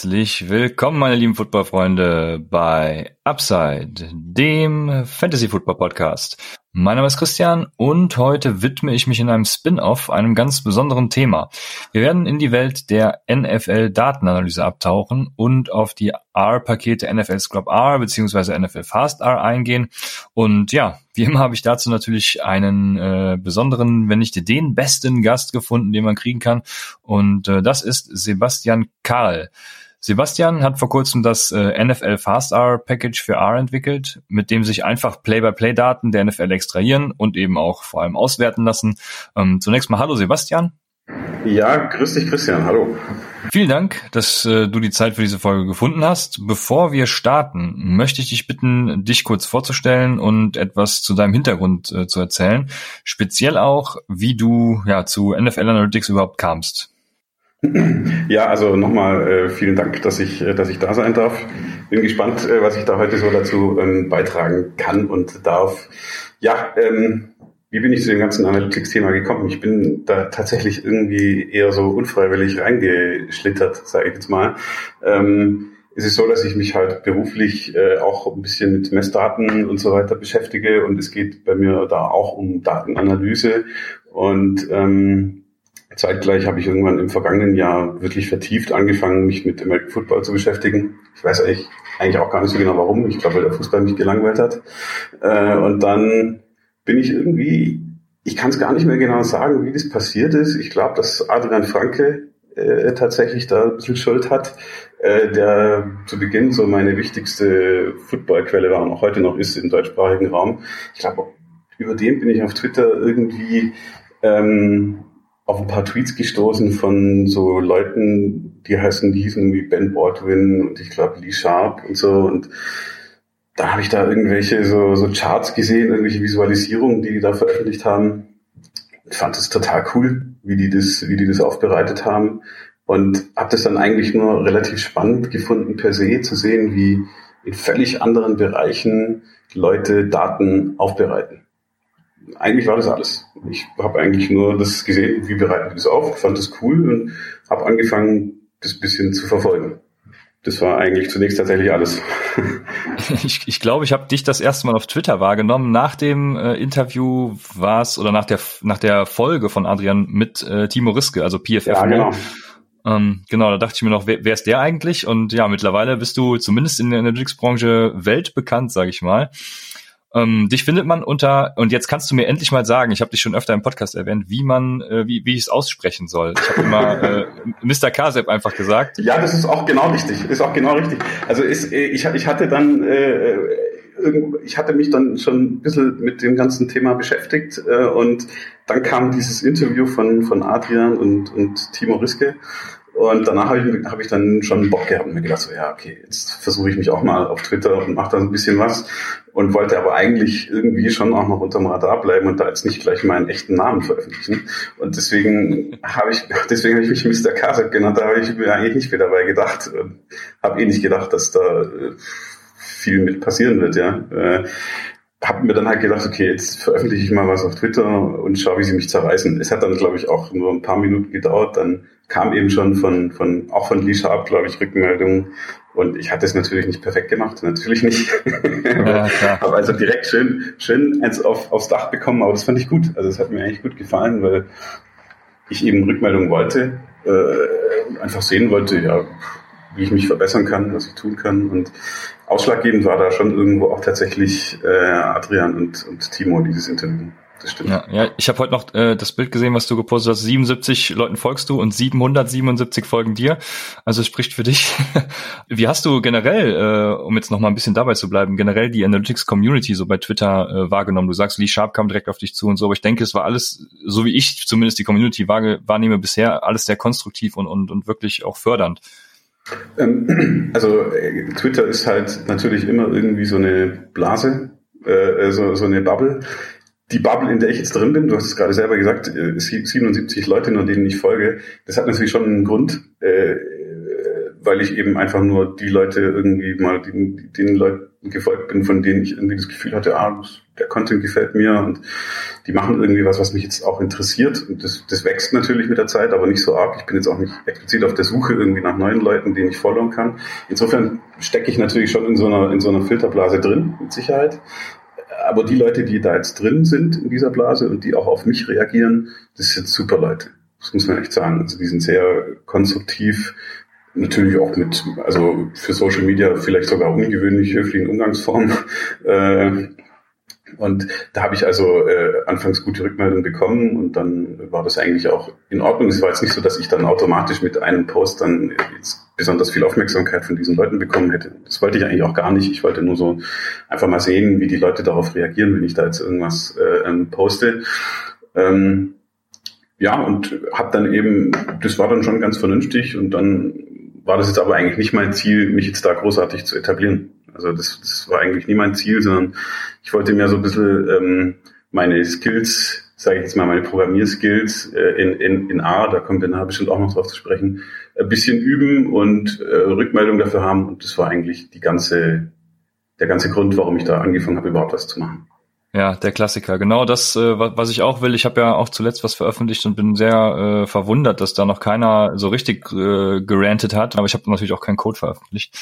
Herzlich willkommen, meine lieben Footballfreunde, bei Upside, dem Fantasy Football Podcast. Mein Name ist Christian und heute widme ich mich in einem Spin-off einem ganz besonderen Thema. Wir werden in die Welt der NFL-Datenanalyse abtauchen und auf die R-Pakete NFL Scrub R bzw. NFL Fast R eingehen. Und ja, wie immer habe ich dazu natürlich einen äh, besonderen, wenn nicht den besten Gast gefunden, den man kriegen kann. Und äh, das ist Sebastian Karl. Sebastian hat vor kurzem das äh, NFL Fast R Package für R entwickelt, mit dem sich einfach Play-by-Play-Daten der NFL extrahieren und eben auch vor allem auswerten lassen. Ähm, zunächst mal Hallo Sebastian. Ja, grüß dich Christian, hallo. Vielen Dank, dass äh, du die Zeit für diese Folge gefunden hast. Bevor wir starten, möchte ich dich bitten, dich kurz vorzustellen und etwas zu deinem Hintergrund äh, zu erzählen. Speziell auch, wie du ja zu NFL Analytics überhaupt kamst. Ja, also nochmal äh, vielen Dank, dass ich, äh, dass ich da sein darf. Bin gespannt, äh, was ich da heute so dazu ähm, beitragen kann und darf. Ja, ähm, wie bin ich zu dem ganzen Analytics-Thema gekommen? Ich bin da tatsächlich irgendwie eher so unfreiwillig reingeschlittert, sage ich jetzt mal. Ähm, es ist so, dass ich mich halt beruflich äh, auch ein bisschen mit Messdaten und so weiter beschäftige und es geht bei mir da auch um Datenanalyse und ähm, Zeitgleich habe ich irgendwann im vergangenen Jahr wirklich vertieft angefangen, mich mit American Football zu beschäftigen. Ich weiß eigentlich, eigentlich auch gar nicht so genau warum. Ich glaube, weil der Fußball mich gelangweilt hat. Äh, und dann bin ich irgendwie, ich kann es gar nicht mehr genau sagen, wie das passiert ist. Ich glaube, dass Adrian Franke äh, tatsächlich da ein bisschen Schuld hat, äh, der zu Beginn so meine wichtigste Footballquelle war und auch heute noch ist im deutschsprachigen Raum. Ich glaube, über den bin ich auf Twitter irgendwie ähm, auf ein paar Tweets gestoßen von so Leuten, die heißen, die hießen wie Ben Baldwin und ich glaube Lee Sharp und so. Und da habe ich da irgendwelche so, so Charts gesehen, irgendwelche Visualisierungen, die die da veröffentlicht haben. Ich fand es total cool, wie die das, wie die das aufbereitet haben. Und habe das dann eigentlich nur relativ spannend gefunden per se zu sehen, wie in völlig anderen Bereichen Leute Daten aufbereiten eigentlich war das alles. Ich habe eigentlich nur das gesehen, wie bereiten die das auf, fand das cool und habe angefangen, das bisschen zu verfolgen. Das war eigentlich zunächst tatsächlich alles. ich, ich glaube, ich habe dich das erste Mal auf Twitter wahrgenommen. Nach dem äh, Interview war es oder nach der nach der Folge von Adrian mit äh, Timo Riske, also PFF. Ja, genau. Ähm, genau, da dachte ich mir noch, wer, wer ist der eigentlich? Und ja, mittlerweile bist du zumindest in der Analytics-Branche weltbekannt, sage ich mal. Ähm, dich findet man unter, und jetzt kannst du mir endlich mal sagen, ich habe dich schon öfter im Podcast erwähnt, wie man, äh, wie, wie ich es aussprechen soll. Ich habe immer äh, Mr. Kasep einfach gesagt. Ja, das ist auch genau richtig. Ist auch genau richtig. Also ist, äh, ich, ich hatte dann äh, ich hatte mich dann schon ein bisschen mit dem ganzen Thema beschäftigt äh, und dann kam dieses Interview von, von Adrian und, und Timo Riske und danach habe ich, hab ich dann schon Bock gehabt und mir gedacht, so ja, okay, jetzt versuche ich mich auch mal auf Twitter und mache da ein bisschen was. Und wollte aber eigentlich irgendwie schon auch noch unterm Radar bleiben und da jetzt nicht gleich meinen echten Namen veröffentlichen. Und deswegen habe ich, deswegen habe ich mich Mr. Kasek genannt, da habe ich mir eigentlich nicht viel dabei gedacht. Habe eh nicht gedacht, dass da äh, viel mit passieren wird, ja. Äh, habe mir dann halt gedacht, okay, jetzt veröffentliche ich mal was auf Twitter und schaue, wie sie mich zerreißen. Es hat dann, glaube ich, auch nur ein paar Minuten gedauert. Dann kam eben schon von, von auch von Lee Sharp, glaube ich, Rückmeldungen. Und ich hatte es natürlich nicht perfekt gemacht, natürlich nicht. Ja, aber also direkt schön, schön eins auf, aufs Dach bekommen, aber das fand ich gut. Also es hat mir eigentlich gut gefallen, weil ich eben Rückmeldungen wollte, äh, einfach sehen wollte, ja, wie ich mich verbessern kann, was ich tun kann. Und ausschlaggebend war da schon irgendwo auch tatsächlich äh, Adrian und, und Timo, dieses Interview. Das stimmt. Ja, ja ich habe heute noch äh, das Bild gesehen, was du gepostet hast. 77 Leuten folgst du und 777 folgen dir. Also es spricht für dich. Wie hast du generell, äh, um jetzt noch mal ein bisschen dabei zu bleiben, generell die Analytics Community so bei Twitter äh, wahrgenommen? Du sagst, Lee Sharp kam direkt auf dich zu und so, aber ich denke, es war alles, so wie ich zumindest die Community wahrnehme bisher, alles sehr konstruktiv und, und, und wirklich auch fördernd. Ähm, also äh, Twitter ist halt natürlich immer irgendwie so eine Blase, äh, so, so eine Bubble. Die Bubble, in der ich jetzt drin bin, du hast es gerade selber gesagt, 77 äh, Leute, nur denen ich folge, das hat natürlich schon einen Grund. weil ich eben einfach nur die Leute irgendwie mal den, den Leuten gefolgt bin, von denen ich irgendwie das Gefühl hatte, ah, der Content gefällt mir und die machen irgendwie was, was mich jetzt auch interessiert. Und das, das wächst natürlich mit der Zeit, aber nicht so arg. Ich bin jetzt auch nicht explizit auf der Suche irgendwie nach neuen Leuten, denen ich folgen kann. Insofern stecke ich natürlich schon in so einer, in so einer Filterblase drin, mit Sicherheit. Aber die Leute, die da jetzt drin sind in dieser Blase und die auch auf mich reagieren, das sind super Leute. Das muss man echt sagen. Also die sind sehr konstruktiv, natürlich auch mit, also für Social Media vielleicht sogar ungewöhnlich höflichen Umgangsformen. Äh, und da habe ich also äh, anfangs gute Rückmeldungen bekommen und dann war das eigentlich auch in Ordnung. Es war jetzt nicht so, dass ich dann automatisch mit einem Post dann besonders viel Aufmerksamkeit von diesen Leuten bekommen hätte. Das wollte ich eigentlich auch gar nicht. Ich wollte nur so einfach mal sehen, wie die Leute darauf reagieren, wenn ich da jetzt irgendwas äh, ähm, poste. Ähm, ja, und habe dann eben, das war dann schon ganz vernünftig und dann war das jetzt aber eigentlich nicht mein Ziel, mich jetzt da großartig zu etablieren. Also das, das war eigentlich nie mein Ziel, sondern ich wollte mir so ein bisschen ähm, meine Skills, sage ich jetzt mal, meine Programmierskills äh, in, in, in A, da kommt wir nachher bestimmt auch noch drauf zu sprechen, ein bisschen üben und äh, Rückmeldung dafür haben. Und das war eigentlich die ganze, der ganze Grund, warum ich da angefangen habe, überhaupt was zu machen. Ja, der Klassiker. Genau das, äh, was ich auch will. Ich habe ja auch zuletzt was veröffentlicht und bin sehr äh, verwundert, dass da noch keiner so richtig äh, gerantet hat. Aber ich habe natürlich auch keinen Code veröffentlicht.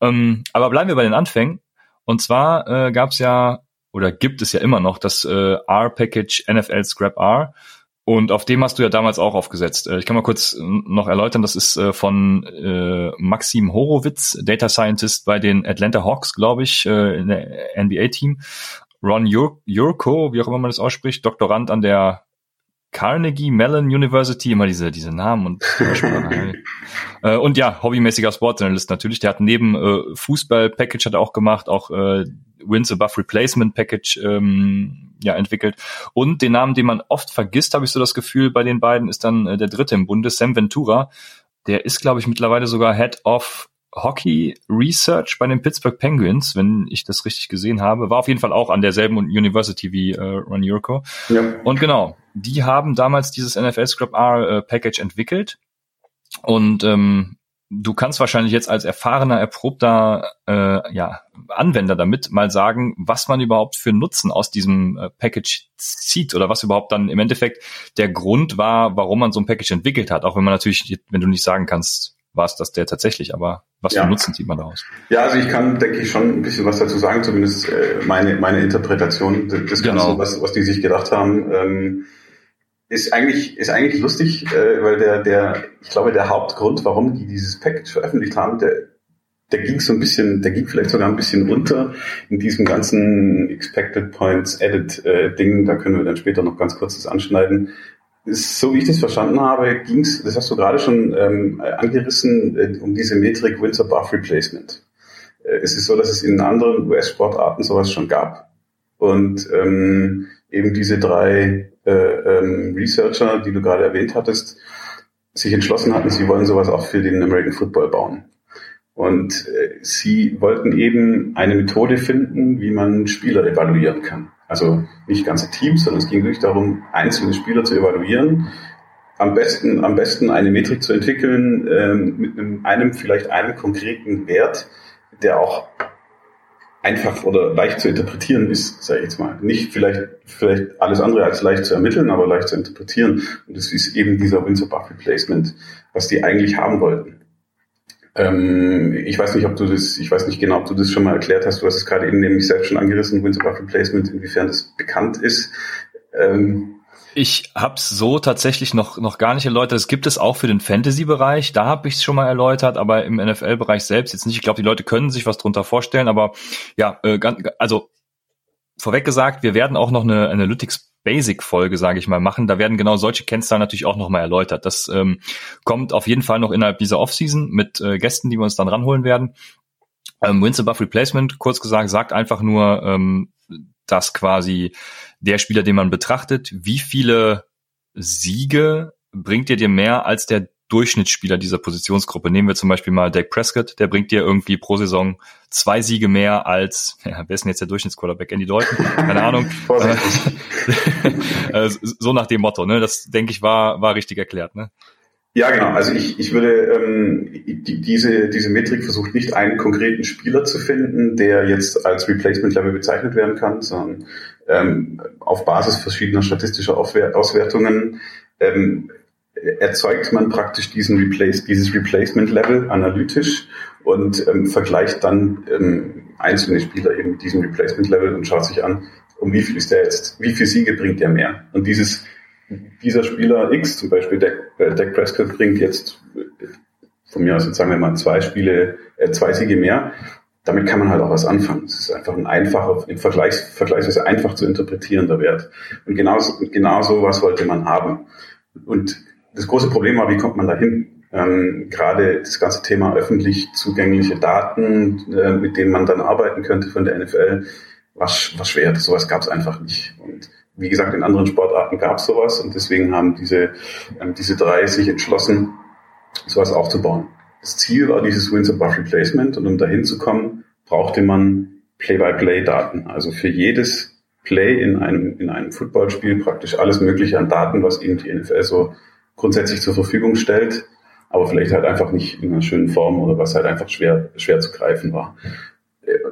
Ähm, aber bleiben wir bei den Anfängen. Und zwar äh, gab es ja oder gibt es ja immer noch das äh, R-Package NFL Scrap R. Und auf dem hast du ja damals auch aufgesetzt. Äh, ich kann mal kurz noch erläutern, das ist äh, von äh, Maxim Horowitz, Data Scientist bei den Atlanta Hawks, glaube ich, in der NBA-Team. Ron Jur Jurko, wie auch immer man das ausspricht, Doktorand an der Carnegie Mellon University, immer diese, diese Namen und äh, und ja, hobbymäßiger Sportsanalyst natürlich. Der hat neben äh, Fußball-Package hat er auch gemacht, auch äh, Wins Above Replacement Package ähm, ja entwickelt. Und den Namen, den man oft vergisst, habe ich so das Gefühl, bei den beiden ist dann äh, der dritte im Bunde, Sam Ventura. Der ist, glaube ich, mittlerweile sogar Head of Hockey Research bei den Pittsburgh Penguins, wenn ich das richtig gesehen habe. War auf jeden Fall auch an derselben University wie äh, Ron Yurko. Ja. Und genau, die haben damals dieses NFL Scrub R äh, Package entwickelt. Und ähm, du kannst wahrscheinlich jetzt als erfahrener, erprobter äh, ja, Anwender damit mal sagen, was man überhaupt für Nutzen aus diesem äh, Package zieht oder was überhaupt dann im Endeffekt der Grund war, warum man so ein Package entwickelt hat. Auch wenn man natürlich, wenn du nicht sagen kannst, war es das der tatsächlich, aber was ja. für Nutzen zieht man daraus? Ja, also ich kann, denke ich, schon ein bisschen was dazu sagen, zumindest äh, meine, meine Interpretation des genau. Ganzen, was, was die sich gedacht haben. Ähm, ist eigentlich, ist eigentlich lustig, äh, weil der, der, ich glaube, der Hauptgrund, warum die dieses Package veröffentlicht haben, der, der ging so ein bisschen, der ging vielleicht sogar ein bisschen unter in diesem ganzen Expected Points Edit äh, Ding. Da können wir dann später noch ganz kurz das anschneiden so wie ich das verstanden habe, ging es, das hast du gerade schon ähm, angerissen, äh, um diese Metrik Windsor Buff Replacement. Äh, es ist so, dass es in anderen US-Sportarten sowas schon gab. Und ähm, eben diese drei äh, ähm, Researcher, die du gerade erwähnt hattest, sich entschlossen hatten, sie wollen sowas auch für den American Football bauen. Und äh, sie wollten eben eine Methode finden, wie man Spieler evaluieren kann. Also nicht ganze Teams, sondern es ging wirklich darum, einzelne Spieler zu evaluieren. Am besten, am besten eine Metrik zu entwickeln ähm, mit einem, einem, vielleicht einem konkreten Wert, der auch einfach oder leicht zu interpretieren ist, sage ich jetzt mal. Nicht vielleicht, vielleicht alles andere als leicht zu ermitteln, aber leicht zu interpretieren. Und das ist eben dieser Windsor-Buff Replacement, was die eigentlich haben wollten. Ähm, ich weiß nicht, ob du das, ich weiß nicht genau, ob du das schon mal erklärt hast. Du hast es gerade eben nämlich selbst schon angerissen, Windsor Buff Replacement, inwiefern das bekannt ist. Ähm, ich habe es so tatsächlich noch noch gar nicht erläutert. Es gibt es auch für den Fantasy-Bereich. Da habe ich es schon mal erläutert, aber im NFL-Bereich selbst jetzt nicht. Ich glaube, die Leute können sich was drunter vorstellen. Aber ja, äh, also vorweg gesagt, wir werden auch noch eine Analytics Basic-Folge, sage ich mal, machen. Da werden genau solche Kennzahlen natürlich auch nochmal erläutert. Das ähm, kommt auf jeden Fall noch innerhalb dieser Offseason mit äh, Gästen, die wir uns dann ranholen werden. Ähm, Wins above Replacement, kurz gesagt, sagt einfach nur, ähm, dass quasi der Spieler, den man betrachtet, wie viele Siege bringt ihr dir mehr als der Durchschnittsspieler dieser Positionsgruppe. Nehmen wir zum Beispiel mal Dak Prescott, der bringt dir irgendwie pro Saison zwei Siege mehr als, ja, wer ist denn jetzt der Durchschnittsquarterback? Andy Dalton? Keine Ahnung. Äh, so nach dem Motto, ne? Das denke ich war, war richtig erklärt, ne? Ja, genau. Also ich, ich würde ähm, die, diese, diese Metrik versucht nicht einen konkreten Spieler zu finden, der jetzt als Replacement Level bezeichnet werden kann, sondern ähm, auf Basis verschiedener statistischer Auswertungen ähm, erzeugt man praktisch diesen Replace, dieses Replacement Level analytisch und ähm, vergleicht dann ähm, einzelne Spieler eben mit diesem Replacement Level und schaut sich an, um wie viel ist der jetzt, wie viel Siege bringt der mehr. Und dieses, dieser Spieler X, zum Beispiel Dak, äh, Dak Prescott, bringt jetzt von mir aus, jetzt sagen wir mal, zwei Spiele, äh, zwei Siege mehr. Damit kann man halt auch was anfangen. Es ist einfach ein einfacher, im Vergleich, vergleichsweise einfach zu interpretierender Wert. Und genauso, genauso was wollte man haben. Und das große Problem war, wie kommt man dahin? Ähm, gerade das ganze Thema öffentlich zugängliche Daten, äh, mit denen man dann arbeiten könnte von der NFL, war, war schwer. Sowas gab es einfach nicht. Und wie gesagt, in anderen Sportarten gab es sowas und deswegen haben diese, ähm, diese drei sich entschlossen, sowas aufzubauen. Das Ziel war dieses Wins above Replacement und um dahin zu kommen, brauchte man Play-by-Play-Daten. Also für jedes Play in einem, in einem Footballspiel praktisch alles Mögliche an Daten, was eben die NFL so grundsätzlich zur Verfügung stellt, aber vielleicht halt einfach nicht in einer schönen Form oder was halt einfach schwer, schwer zu greifen war.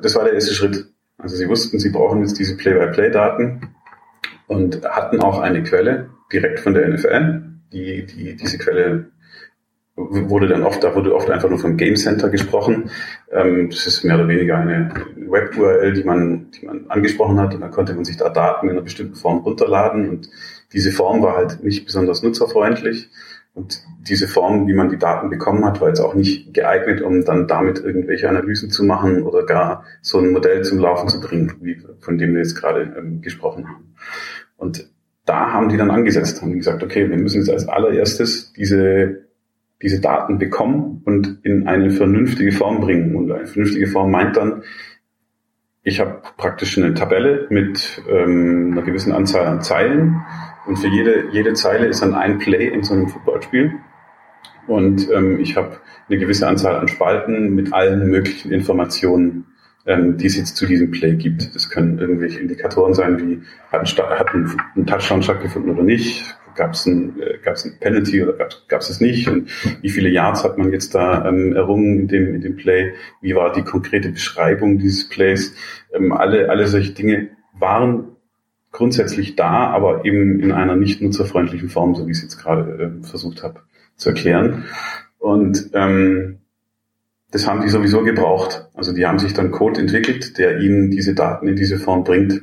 Das war der erste Schritt. Also sie wussten, sie brauchen jetzt diese Play-by-Play-Daten und hatten auch eine Quelle direkt von der NFL. Die, die, diese Quelle wurde dann oft, da wurde oft einfach nur vom Game Center gesprochen. Ähm, das ist mehr oder weniger eine Web-URL, die man, die man angesprochen hat und dann konnte man sich da Daten in einer bestimmten Form runterladen und diese Form war halt nicht besonders nutzerfreundlich und diese Form, wie man die Daten bekommen hat, war jetzt auch nicht geeignet, um dann damit irgendwelche Analysen zu machen oder gar so ein Modell zum Laufen zu bringen, wie, von dem wir jetzt gerade ähm, gesprochen haben. Und da haben die dann angesetzt, haben gesagt, okay, wir müssen jetzt als allererstes diese, diese Daten bekommen und in eine vernünftige Form bringen. Und eine vernünftige Form meint dann, ich habe praktisch eine Tabelle mit ähm, einer gewissen Anzahl an Zeilen und für jede, jede Zeile ist dann ein Play in so einem Footballspiel. Und ähm, ich habe eine gewisse Anzahl an Spalten mit allen möglichen Informationen, ähm, die es jetzt zu diesem Play gibt. Das können irgendwelche Indikatoren sein, wie hat ein, hat ein, ein Touchdown stattgefunden oder nicht, gab es ein, äh, gab's ein Penalty oder gab es es nicht und wie viele Yards hat man jetzt da ähm, errungen in dem, in dem Play, wie war die konkrete Beschreibung dieses Plays. Ähm, alle, alle solche Dinge waren grundsätzlich da, aber eben in einer nicht nutzerfreundlichen Form, so wie ich es jetzt gerade äh, versucht habe zu erklären. Und ähm, das haben die sowieso gebraucht. Also die haben sich dann Code entwickelt, der ihnen diese Daten in diese Form bringt.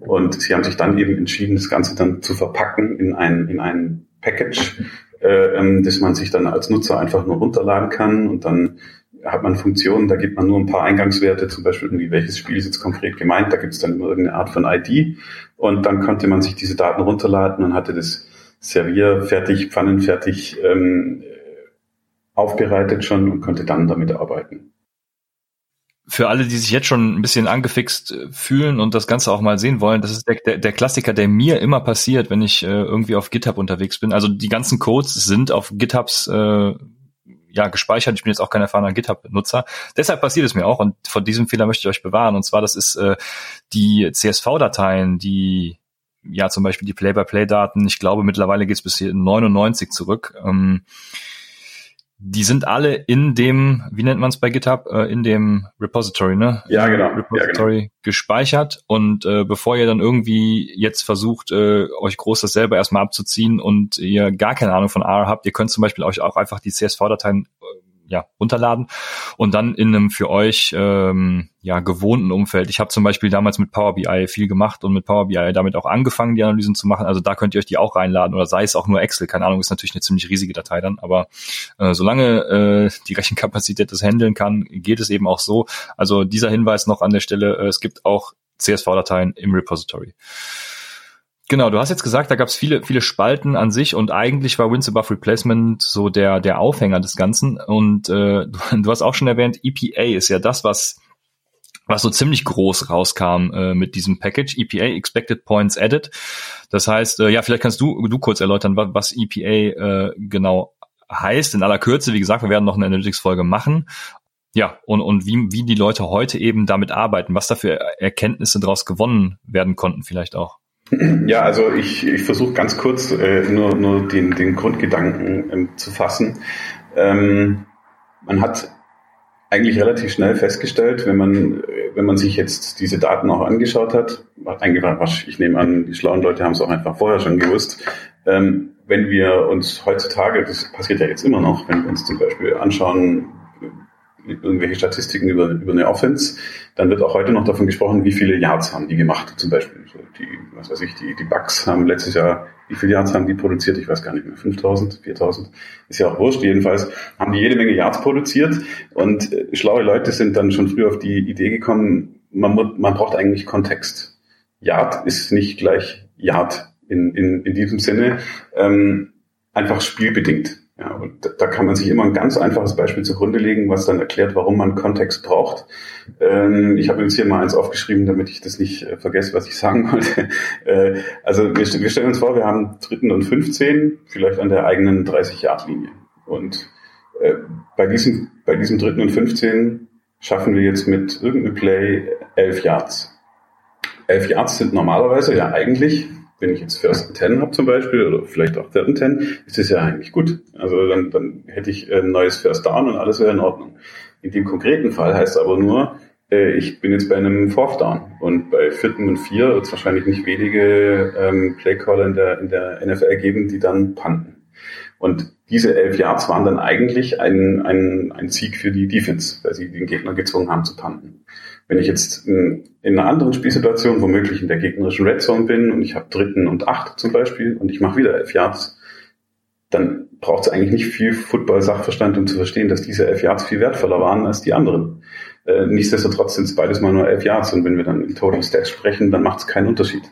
Und sie haben sich dann eben entschieden, das Ganze dann zu verpacken in ein, in ein Package, äh, ähm, das man sich dann als Nutzer einfach nur runterladen kann und dann hat man Funktionen, da gibt man nur ein paar Eingangswerte, zum Beispiel irgendwie, welches Spiel ist jetzt konkret gemeint, da gibt es dann irgendeine Art von ID und dann konnte man sich diese Daten runterladen und hatte das Servier fertig, pfannenfertig ähm, aufbereitet schon und konnte dann damit arbeiten. Für alle, die sich jetzt schon ein bisschen angefixt äh, fühlen und das Ganze auch mal sehen wollen, das ist der, der, der Klassiker, der mir immer passiert, wenn ich äh, irgendwie auf GitHub unterwegs bin. Also die ganzen Codes sind auf GitHubs äh, ja, gespeichert. Ich bin jetzt auch kein erfahrener GitHub-Nutzer. Deshalb passiert es mir auch und vor diesem Fehler möchte ich euch bewahren. Und zwar, das ist äh, die CSV-Dateien, die ja zum Beispiel die Play-by-Play-Daten, ich glaube mittlerweile geht es bis hier 99 zurück. Ähm, die sind alle in dem, wie nennt man es bei GitHub, äh, in dem Repository, ne? Ja, genau. Repository ja, genau. gespeichert und äh, bevor ihr dann irgendwie jetzt versucht, äh, euch groß das selber erstmal abzuziehen und ihr gar keine Ahnung von R habt, ihr könnt zum Beispiel euch auch einfach die CSV-Dateien äh, ja, runterladen und dann in einem für euch ähm, ja gewohnten Umfeld. Ich habe zum Beispiel damals mit Power BI viel gemacht und mit Power BI damit auch angefangen, die Analysen zu machen. Also da könnt ihr euch die auch reinladen oder sei es auch nur Excel. Keine Ahnung, ist natürlich eine ziemlich riesige Datei dann, aber äh, solange äh, die Rechenkapazität das handeln kann, geht es eben auch so. Also dieser Hinweis noch an der Stelle: äh, Es gibt auch CSV-Dateien im Repository. Genau, du hast jetzt gesagt, da gab es viele, viele Spalten an sich und eigentlich war Wins Above Replacement so der, der Aufhänger des Ganzen. Und äh, du, du hast auch schon erwähnt, EPA ist ja das, was was so ziemlich groß rauskam äh, mit diesem Package, EPA, Expected Points Added. Das heißt, äh, ja, vielleicht kannst du, du kurz erläutern, was, was EPA äh, genau heißt. In aller Kürze, wie gesagt, wir werden noch eine Analytics-Folge machen. Ja, und, und wie, wie die Leute heute eben damit arbeiten, was da für Erkenntnisse daraus gewonnen werden konnten vielleicht auch. Ja, also ich, ich versuche ganz kurz äh, nur, nur den, den Grundgedanken ähm, zu fassen. Ähm, man hat eigentlich relativ schnell festgestellt, wenn man, wenn man sich jetzt diese Daten auch angeschaut hat, ich nehme an, die schlauen Leute haben es auch einfach vorher schon gewusst, ähm, wenn wir uns heutzutage, das passiert ja jetzt immer noch, wenn wir uns zum Beispiel anschauen, irgendwelche Statistiken über, über eine Offense, dann wird auch heute noch davon gesprochen, wie viele Yards haben die gemacht. Zum Beispiel so die, was weiß ich, die, die Bucks haben letztes Jahr, wie viele Yards haben die produziert? Ich weiß gar nicht mehr, 5000, 4000, ist ja auch wurscht. Jedenfalls haben die jede Menge Yards produziert und äh, schlaue Leute sind dann schon früh auf die Idee gekommen, man, man braucht eigentlich Kontext. Yard ist nicht gleich Yard in, in, in diesem Sinne, ähm, einfach spielbedingt. Ja, und da kann man sich immer ein ganz einfaches Beispiel zugrunde legen, was dann erklärt, warum man Kontext braucht. Ähm, ich habe jetzt hier mal eins aufgeschrieben, damit ich das nicht äh, vergesse, was ich sagen wollte. Äh, also wir, wir, stellen uns vor, wir haben dritten und 15, vielleicht an der eigenen 30-Yard-Linie. Und äh, bei, diesem, bei diesem dritten und 15 schaffen wir jetzt mit irgendeinem Play 11 Yards. 11 Yards sind normalerweise ja eigentlich wenn ich jetzt First and Ten habe zum Beispiel oder vielleicht auch Third and Ten, ist das ja eigentlich gut. Also dann, dann hätte ich ein neues First Down und alles wäre in Ordnung. In dem konkreten Fall heißt aber nur, äh, ich bin jetzt bei einem Fourth Down und bei vierten und vier wird es wahrscheinlich nicht wenige ähm, Playcaller in der, in der NFL geben, die dann panten. Und diese elf Yards waren dann eigentlich ein, ein, ein Sieg für die Defense, weil sie den Gegner gezwungen haben zu panten. Wenn ich jetzt in, in einer anderen Spielsituation, womöglich in der gegnerischen Red Zone bin und ich habe dritten und acht zum Beispiel und ich mache wieder elf Yards, dann braucht es eigentlich nicht viel Football-Sachverstand, um zu verstehen, dass diese elf Yards viel wertvoller waren als die anderen. Äh, nichtsdestotrotz sind es beides mal nur elf Yards und wenn wir dann in Total Stats sprechen, dann macht es keinen Unterschied.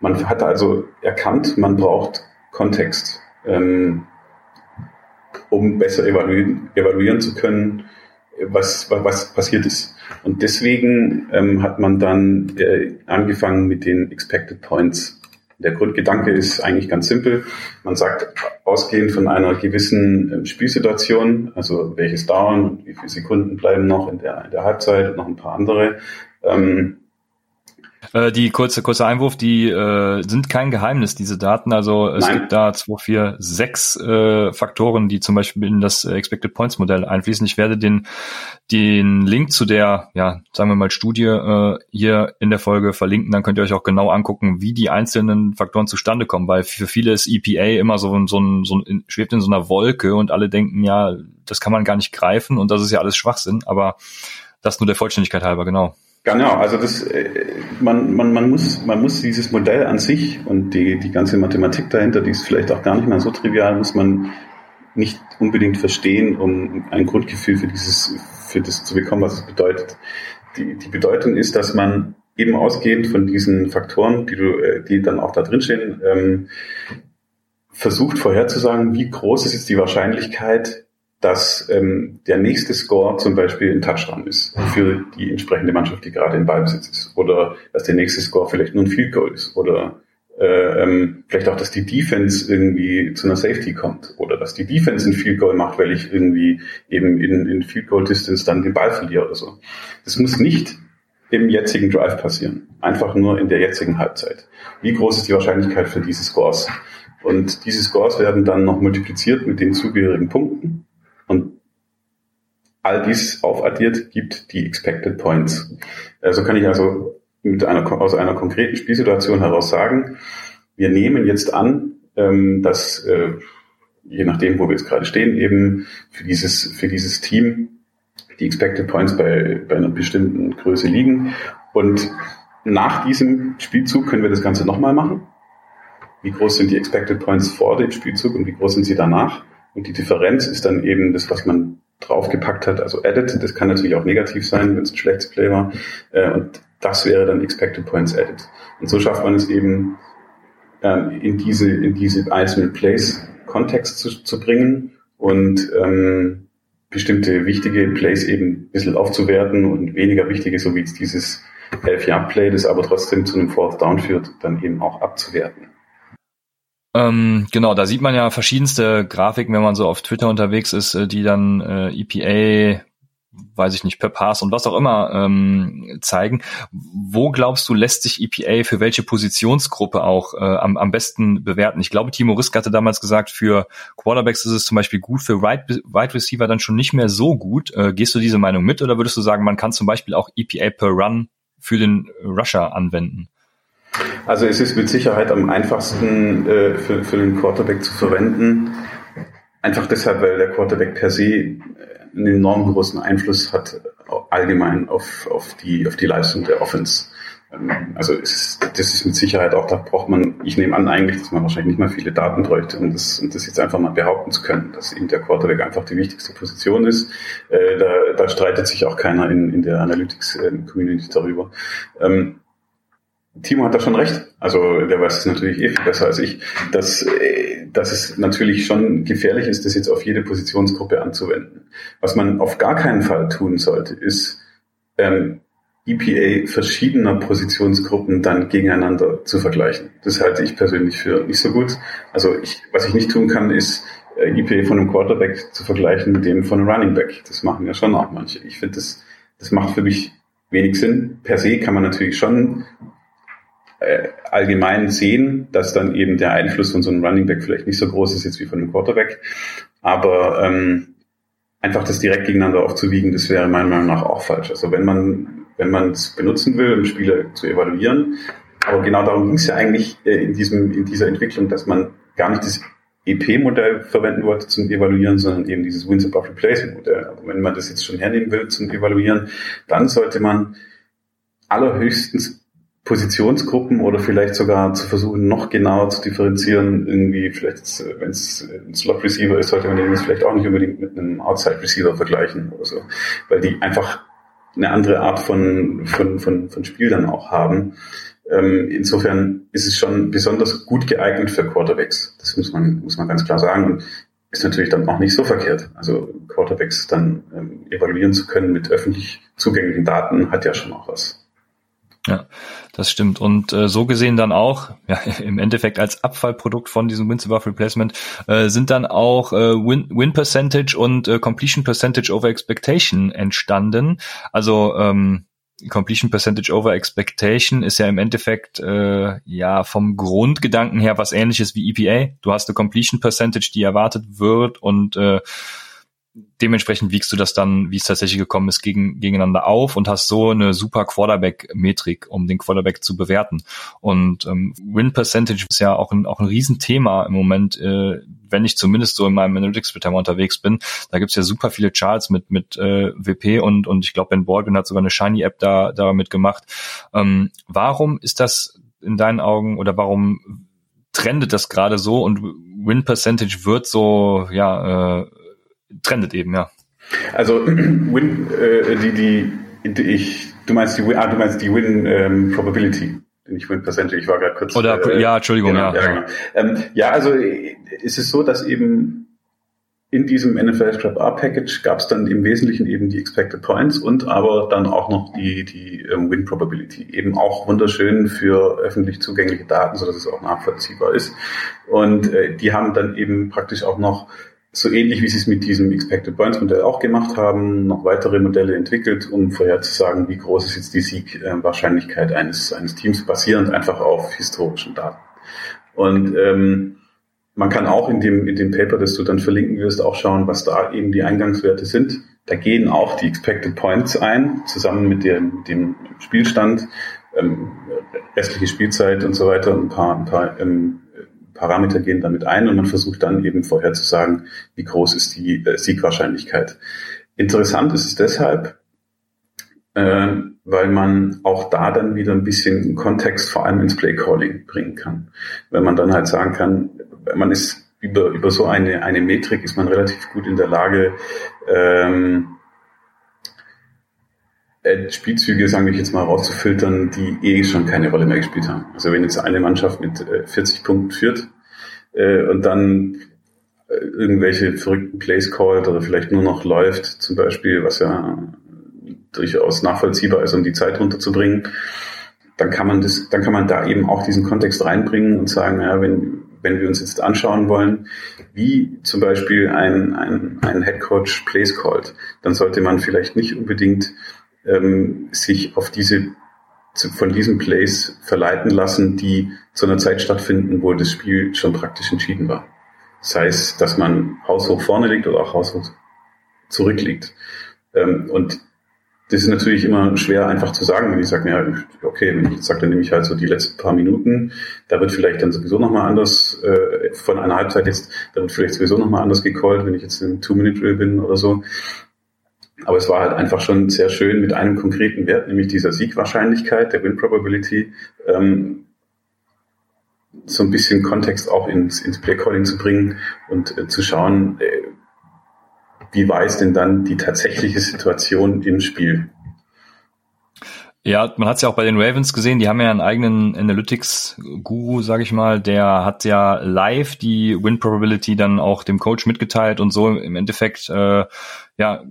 Man hat also erkannt, man braucht Kontext, ähm, um besser evaluieren, evaluieren zu können, was, was passiert ist. Und deswegen ähm, hat man dann äh, angefangen mit den Expected Points. Der Grundgedanke ist eigentlich ganz simpel. Man sagt, ausgehend von einer gewissen äh, Spielsituation, also welches dauern und wie viele Sekunden bleiben noch in der, in der Halbzeit und noch ein paar andere, ähm, äh, die kurze, kurze Einwurf, die äh, sind kein Geheimnis, diese Daten. Also es Nein. gibt da zwei, vier, sechs äh, Faktoren, die zum Beispiel in das Expected Points Modell einfließen. Ich werde den, den Link zu der, ja, sagen wir mal, Studie äh, hier in der Folge verlinken. Dann könnt ihr euch auch genau angucken, wie die einzelnen Faktoren zustande kommen, weil für viele ist EPA immer so, so, ein, so ein, schwebt in so einer Wolke und alle denken, ja, das kann man gar nicht greifen und das ist ja alles Schwachsinn. Aber das nur der Vollständigkeit halber, genau. Genau, also das, äh, man, man, man, muss, man muss dieses Modell an sich und die, die ganze Mathematik dahinter, die ist vielleicht auch gar nicht mehr so trivial, muss man nicht unbedingt verstehen, um ein Grundgefühl für dieses, für das zu bekommen, was es bedeutet. Die, die Bedeutung ist, dass man eben ausgehend von diesen Faktoren, die du, äh, die dann auch da drin stehen, ähm, versucht vorherzusagen, wie groß ist jetzt die Wahrscheinlichkeit, dass ähm, der nächste Score zum Beispiel ein Touchdown ist für die entsprechende Mannschaft, die gerade in Ballbesitz ist. Oder dass der nächste Score vielleicht nur ein Field Goal ist. Oder äh, ähm, vielleicht auch, dass die Defense irgendwie zu einer Safety kommt. Oder dass die Defense ein Field Goal macht, weil ich irgendwie eben in, in Field Goal Distance dann den Ball verliere oder so. Das muss nicht im jetzigen Drive passieren. Einfach nur in der jetzigen Halbzeit. Wie groß ist die Wahrscheinlichkeit für diese Scores? Und diese Scores werden dann noch multipliziert mit den zugehörigen Punkten. All dies aufaddiert gibt die Expected Points. Also kann ich also einer, aus einer konkreten Spielsituation heraus sagen, wir nehmen jetzt an, ähm, dass äh, je nachdem, wo wir jetzt gerade stehen, eben für dieses, für dieses Team die Expected Points bei, bei einer bestimmten Größe liegen. Und nach diesem Spielzug können wir das Ganze nochmal machen. Wie groß sind die Expected Points vor dem Spielzug und wie groß sind sie danach? Und die Differenz ist dann eben das, was man draufgepackt hat, also added. Das kann natürlich auch negativ sein, wenn es ein schlechtes Play war. Äh, und das wäre dann expected points added. Und so schafft man es eben, ähm, in diese, in diese einzelnen Plays Kontext zu, zu bringen und ähm, bestimmte wichtige Plays eben ein bisschen aufzuwerten und weniger wichtige, so wie jetzt dieses 11-Yard-Play, das aber trotzdem zu einem Fourth Down führt, dann eben auch abzuwerten. Ähm, genau, da sieht man ja verschiedenste Grafiken, wenn man so auf Twitter unterwegs ist, äh, die dann äh, EPA weiß ich nicht, per Pass und was auch immer ähm, zeigen. Wo glaubst du, lässt sich EPA für welche Positionsgruppe auch äh, am, am besten bewerten? Ich glaube, Timo Risk hatte damals gesagt, für Quarterbacks ist es zum Beispiel gut, für Wide, Wide Receiver dann schon nicht mehr so gut. Äh, gehst du diese Meinung mit oder würdest du sagen, man kann zum Beispiel auch EPA per Run für den Rusher anwenden? Also es ist mit Sicherheit am einfachsten äh, für, für den Quarterback zu verwenden. Einfach deshalb, weil der Quarterback per se einen enorm großen Einfluss hat allgemein auf, auf, die, auf die Leistung der Offense. Ähm, also ist, das ist mit Sicherheit auch, da braucht man, ich nehme an eigentlich, dass man wahrscheinlich nicht mehr viele Daten bräuchte, um das, um das jetzt einfach mal behaupten zu können, dass eben der Quarterback einfach die wichtigste Position ist. Äh, da, da streitet sich auch keiner in, in der Analytics-Community darüber. Ähm, Timo hat da schon recht. Also der weiß es natürlich eh viel besser als ich, dass, äh, dass es natürlich schon gefährlich ist, das jetzt auf jede Positionsgruppe anzuwenden. Was man auf gar keinen Fall tun sollte, ist ähm, EPA verschiedener Positionsgruppen dann gegeneinander zu vergleichen. Das halte ich persönlich für nicht so gut. Also ich, was ich nicht tun kann, ist äh, EPA von einem Quarterback zu vergleichen mit dem von einem Running Back. Das machen ja schon auch manche. Ich finde, das, das macht für mich wenig Sinn. Per se kann man natürlich schon äh, allgemein sehen, dass dann eben der Einfluss von so einem Running Back vielleicht nicht so groß ist jetzt wie von einem Quarterback. Aber ähm, einfach das direkt gegeneinander aufzuwiegen, das wäre meiner Meinung nach auch falsch. Also wenn man wenn man es benutzen will, um Spieler zu evaluieren, aber genau darum ging es ja eigentlich äh, in diesem in dieser Entwicklung, dass man gar nicht das EP-Modell verwenden wollte zum Evaluieren, sondern eben dieses Wins Above Replacement Modell. Aber wenn man das jetzt schon hernehmen will zum Evaluieren, dann sollte man allerhöchstens Positionsgruppen oder vielleicht sogar zu versuchen, noch genauer zu differenzieren. Irgendwie vielleicht, wenn es ein Slot Receiver ist, sollte man den vielleicht auch nicht unbedingt mit einem Outside Receiver vergleichen oder so, weil die einfach eine andere Art von, von, von, von Spiel dann auch haben. Ähm, insofern ist es schon besonders gut geeignet für Quarterbacks. Das muss man, muss man ganz klar sagen. Und ist natürlich dann auch nicht so verkehrt. Also Quarterbacks dann ähm, evaluieren zu können mit öffentlich zugänglichen Daten hat ja schon auch was. Ja, das stimmt. Und äh, so gesehen dann auch, ja, im Endeffekt als Abfallprodukt von diesem Wins above Replacement, äh, sind dann auch äh, Win, Win Percentage und äh, Completion Percentage over Expectation entstanden. Also ähm, Completion Percentage over Expectation ist ja im Endeffekt äh, ja vom Grundgedanken her was ähnliches wie EPA. Du hast eine Completion Percentage, die erwartet wird und äh, dementsprechend wiegst du das dann, wie es tatsächlich gekommen ist, gegen, gegeneinander auf und hast so eine super Quarterback-Metrik, um den Quarterback zu bewerten. Und ähm, Win Percentage ist ja auch ein, auch ein Riesenthema im Moment, äh, wenn ich zumindest so in meinem Analytics-Splitter unterwegs bin. Da gibt's ja super viele Charts mit, mit äh, WP und, und ich glaube, Ben Baldwin hat sogar eine Shiny-App da damit gemacht. Ähm, warum ist das in deinen Augen oder warum trendet das gerade so und Win Percentage wird so, ja, äh, trendet eben, ja. Also Win, äh, die, die, die, ich, du meinst die, ah, du meinst die Win ähm, Probability. Nicht Win Percentage, ich war gerade kurz. Oder äh, ja, Entschuldigung, genau, ja. Ja, genau. Ähm, ja, also ist es so, dass eben in diesem NFL Scrap R Package gab es dann im Wesentlichen eben die Expected Points und aber dann auch noch die, die ähm, Win Probability. Eben auch wunderschön für öffentlich zugängliche Daten, so dass es auch nachvollziehbar ist. Und äh, die haben dann eben praktisch auch noch so ähnlich wie sie es mit diesem Expected Points Modell auch gemacht haben, noch weitere Modelle entwickelt, um vorherzusagen, wie groß ist jetzt die Siegwahrscheinlichkeit eines, eines Teams, basierend einfach auf historischen Daten. Und ähm, man kann auch in dem, in dem Paper, das du dann verlinken wirst, auch schauen, was da eben die Eingangswerte sind. Da gehen auch die Expected Points ein, zusammen mit dem, dem Spielstand, ähm, restliche Spielzeit und so weiter, ein paar, ein paar ähm, Parameter gehen damit ein und man versucht dann eben vorherzusagen, wie groß ist die äh, Siegwahrscheinlichkeit. Interessant ist es deshalb, äh, weil man auch da dann wieder ein bisschen Kontext vor allem ins Playcalling bringen kann. Wenn man dann halt sagen kann, man ist über, über so eine, eine Metrik ist man relativ gut in der Lage, ähm, Spielzüge, sagen wir jetzt mal, rauszufiltern, die eh schon keine Rolle mehr gespielt haben. Also wenn jetzt eine Mannschaft mit 40 äh, Punkten führt äh, und dann äh, irgendwelche verrückten Plays callt oder vielleicht nur noch läuft, zum Beispiel, was ja durchaus nachvollziehbar ist, um die Zeit runterzubringen, dann kann man das, dann kann man da eben auch diesen Kontext reinbringen und sagen, ja, wenn, wenn wir uns jetzt anschauen wollen, wie zum Beispiel ein, ein, ein Head Coach Plays called, dann sollte man vielleicht nicht unbedingt ähm, sich auf diese von diesen Plays verleiten lassen, die zu einer Zeit stattfinden, wo das Spiel schon praktisch entschieden war. Sei es, dass man haushoch vorne liegt oder auch haushoch zurückliegt. Ähm, und das ist natürlich immer schwer einfach zu sagen, wenn ich sage, ja, okay, wenn ich sage, dann nehme ich halt so die letzten paar Minuten, da wird vielleicht dann sowieso nochmal anders, äh, von einer Halbzeit jetzt, da wird vielleicht sowieso nochmal anders gecallt, wenn ich jetzt in Two-Minute-Drill bin oder so. Aber es war halt einfach schon sehr schön mit einem konkreten Wert, nämlich dieser Siegwahrscheinlichkeit, der Win Probability, ähm, so ein bisschen Kontext auch ins, ins Playcalling zu bringen und äh, zu schauen, äh, wie es denn dann die tatsächliche Situation im Spiel? Ja, man hat es ja auch bei den Ravens gesehen, die haben ja einen eigenen Analytics-Guru, sage ich mal, der hat ja live die Win-Probability dann auch dem Coach mitgeteilt und so im Endeffekt äh, ja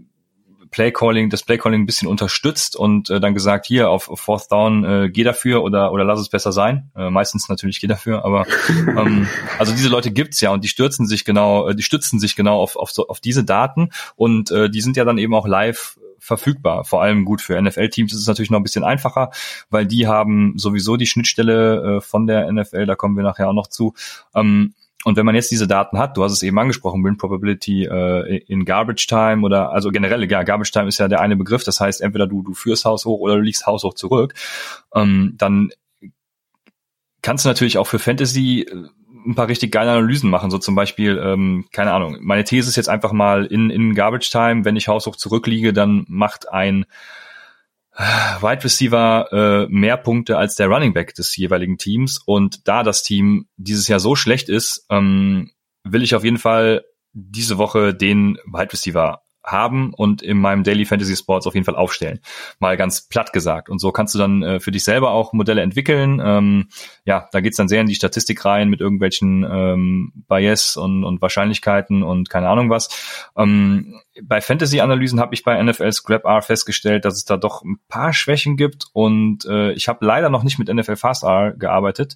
Playcalling, das Playcalling ein bisschen unterstützt und äh, dann gesagt, hier auf, auf Fourth Down, äh, geh dafür oder oder lass es besser sein. Äh, meistens natürlich geh dafür, aber ähm, also diese Leute gibt's ja und die stürzen sich genau, äh, die stützen sich genau auf, auf, so, auf diese Daten und äh, die sind ja dann eben auch live verfügbar. Vor allem gut für NFL-Teams ist es natürlich noch ein bisschen einfacher, weil die haben sowieso die Schnittstelle äh, von der NFL, da kommen wir nachher auch noch zu. Ähm, und wenn man jetzt diese Daten hat, du hast es eben angesprochen, Win Probability äh, in Garbage Time oder also generell, ja, Garbage Time ist ja der eine Begriff, das heißt entweder du, du führst Haus hoch oder du liegst Haus hoch zurück, ähm, dann kannst du natürlich auch für Fantasy äh, ein paar richtig geile Analysen machen, so zum Beispiel, ähm, keine Ahnung, meine These ist jetzt einfach mal in, in Garbage Time, wenn ich Haus hoch zurückliege, dann macht ein Wide Receiver äh, mehr Punkte als der Running Back des jeweiligen Teams. Und da das Team dieses Jahr so schlecht ist, ähm, will ich auf jeden Fall diese Woche den Wide Receiver haben und in meinem Daily Fantasy Sports auf jeden Fall aufstellen. Mal ganz platt gesagt. Und so kannst du dann äh, für dich selber auch Modelle entwickeln. Ähm, ja, da geht's dann sehr in die Statistik rein mit irgendwelchen ähm, Bias und, und Wahrscheinlichkeiten und keine Ahnung was. Ähm, bei Fantasy-Analysen habe ich bei NFL Scrap R festgestellt, dass es da doch ein paar Schwächen gibt und äh, ich habe leider noch nicht mit NFL Fast R gearbeitet.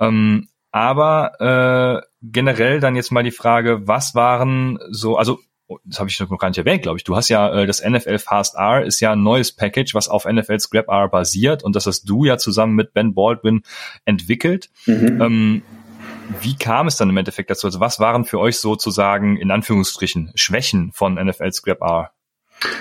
Ähm, aber äh, generell dann jetzt mal die Frage, was waren so, also das habe ich noch gar nicht erwähnt, glaube ich. Du hast ja äh, das NFL Fast R ist ja ein neues Package, was auf NFL Scrap R basiert und das hast du ja zusammen mit Ben Baldwin entwickelt. Mhm. Ähm, wie kam es dann im Endeffekt dazu? Also was waren für euch sozusagen in Anführungsstrichen Schwächen von NFL Scrap R?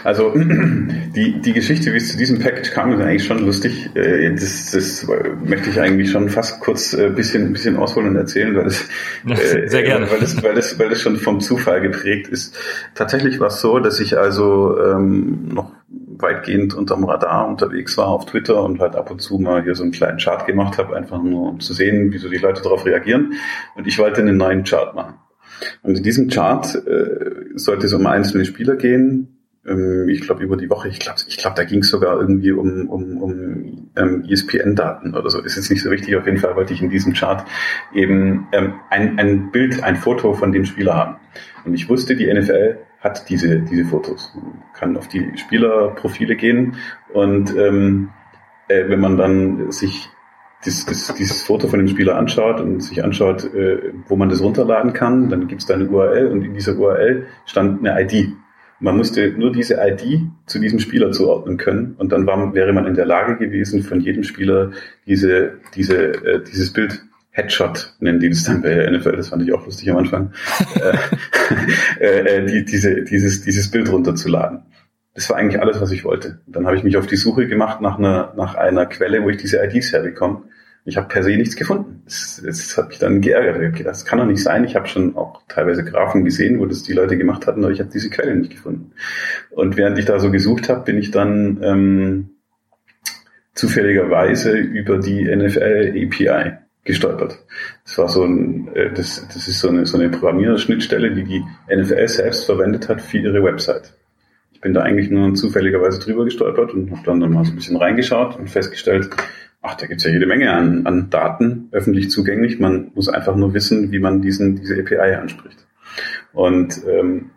Also die, die Geschichte, wie es zu diesem Package kam, ist eigentlich schon lustig. Äh, das, das möchte ich eigentlich schon fast kurz ein äh, bisschen, bisschen ausholen und erzählen, weil es, Sehr gerne. weil es, weil es, weil es schon vom Zufall geprägt ist. Tatsächlich war es so, dass ich also ähm, noch weitgehend unterm Radar unterwegs war auf Twitter und halt ab und zu mal hier so einen kleinen Chart gemacht habe, einfach nur um zu sehen, wie so die Leute darauf reagieren. Und ich wollte einen neuen Chart machen. Und in diesem Chart äh, sollte es um einzelne Spieler gehen, ähm, ich glaube über die Woche, ich glaube, ich glaube, da ging es sogar irgendwie um, um, um ähm, ESPN-Daten oder so. Ist jetzt nicht so wichtig. Auf jeden Fall wollte ich in diesem Chart eben ähm, ein, ein Bild, ein Foto von dem Spieler haben. Und ich wusste, die NFL hat diese, diese Fotos. Man kann auf die Spielerprofile gehen und ähm, äh, wenn man dann sich das, das, dieses Foto von dem Spieler anschaut und sich anschaut, äh, wo man das runterladen kann, dann gibt es da eine URL und in dieser URL stand eine ID. Man musste nur diese ID zu diesem Spieler zuordnen können und dann war, wäre man in der Lage gewesen, von jedem Spieler diese, diese, äh, dieses Bild Headshot nennen die das dann bei NFL, das fand ich auch lustig am Anfang, äh, äh, die, diese, dieses, dieses Bild runterzuladen. Das war eigentlich alles, was ich wollte. Dann habe ich mich auf die Suche gemacht nach einer, nach einer Quelle, wo ich diese IDs herbekomme ich habe per se nichts gefunden. Das, das hat mich dann geärgert. Gedacht, das kann doch nicht sein. Ich habe schon auch teilweise Graphen gesehen, wo das die Leute gemacht hatten, aber ich habe diese Quelle nicht gefunden. Und während ich da so gesucht habe, bin ich dann ähm, zufälligerweise über die NFL API gestolpert. Das war so ein, äh, das, das ist so eine, so eine Programmierschnittstelle, die die NFL selbst verwendet hat für ihre Website. Ich bin da eigentlich nur zufälligerweise drüber gestolpert und habe dann, dann mal so ein bisschen reingeschaut und festgestellt, ach, da gibt's ja jede Menge an, an Daten öffentlich zugänglich. Man muss einfach nur wissen, wie man diesen, diese API anspricht. Und ähm,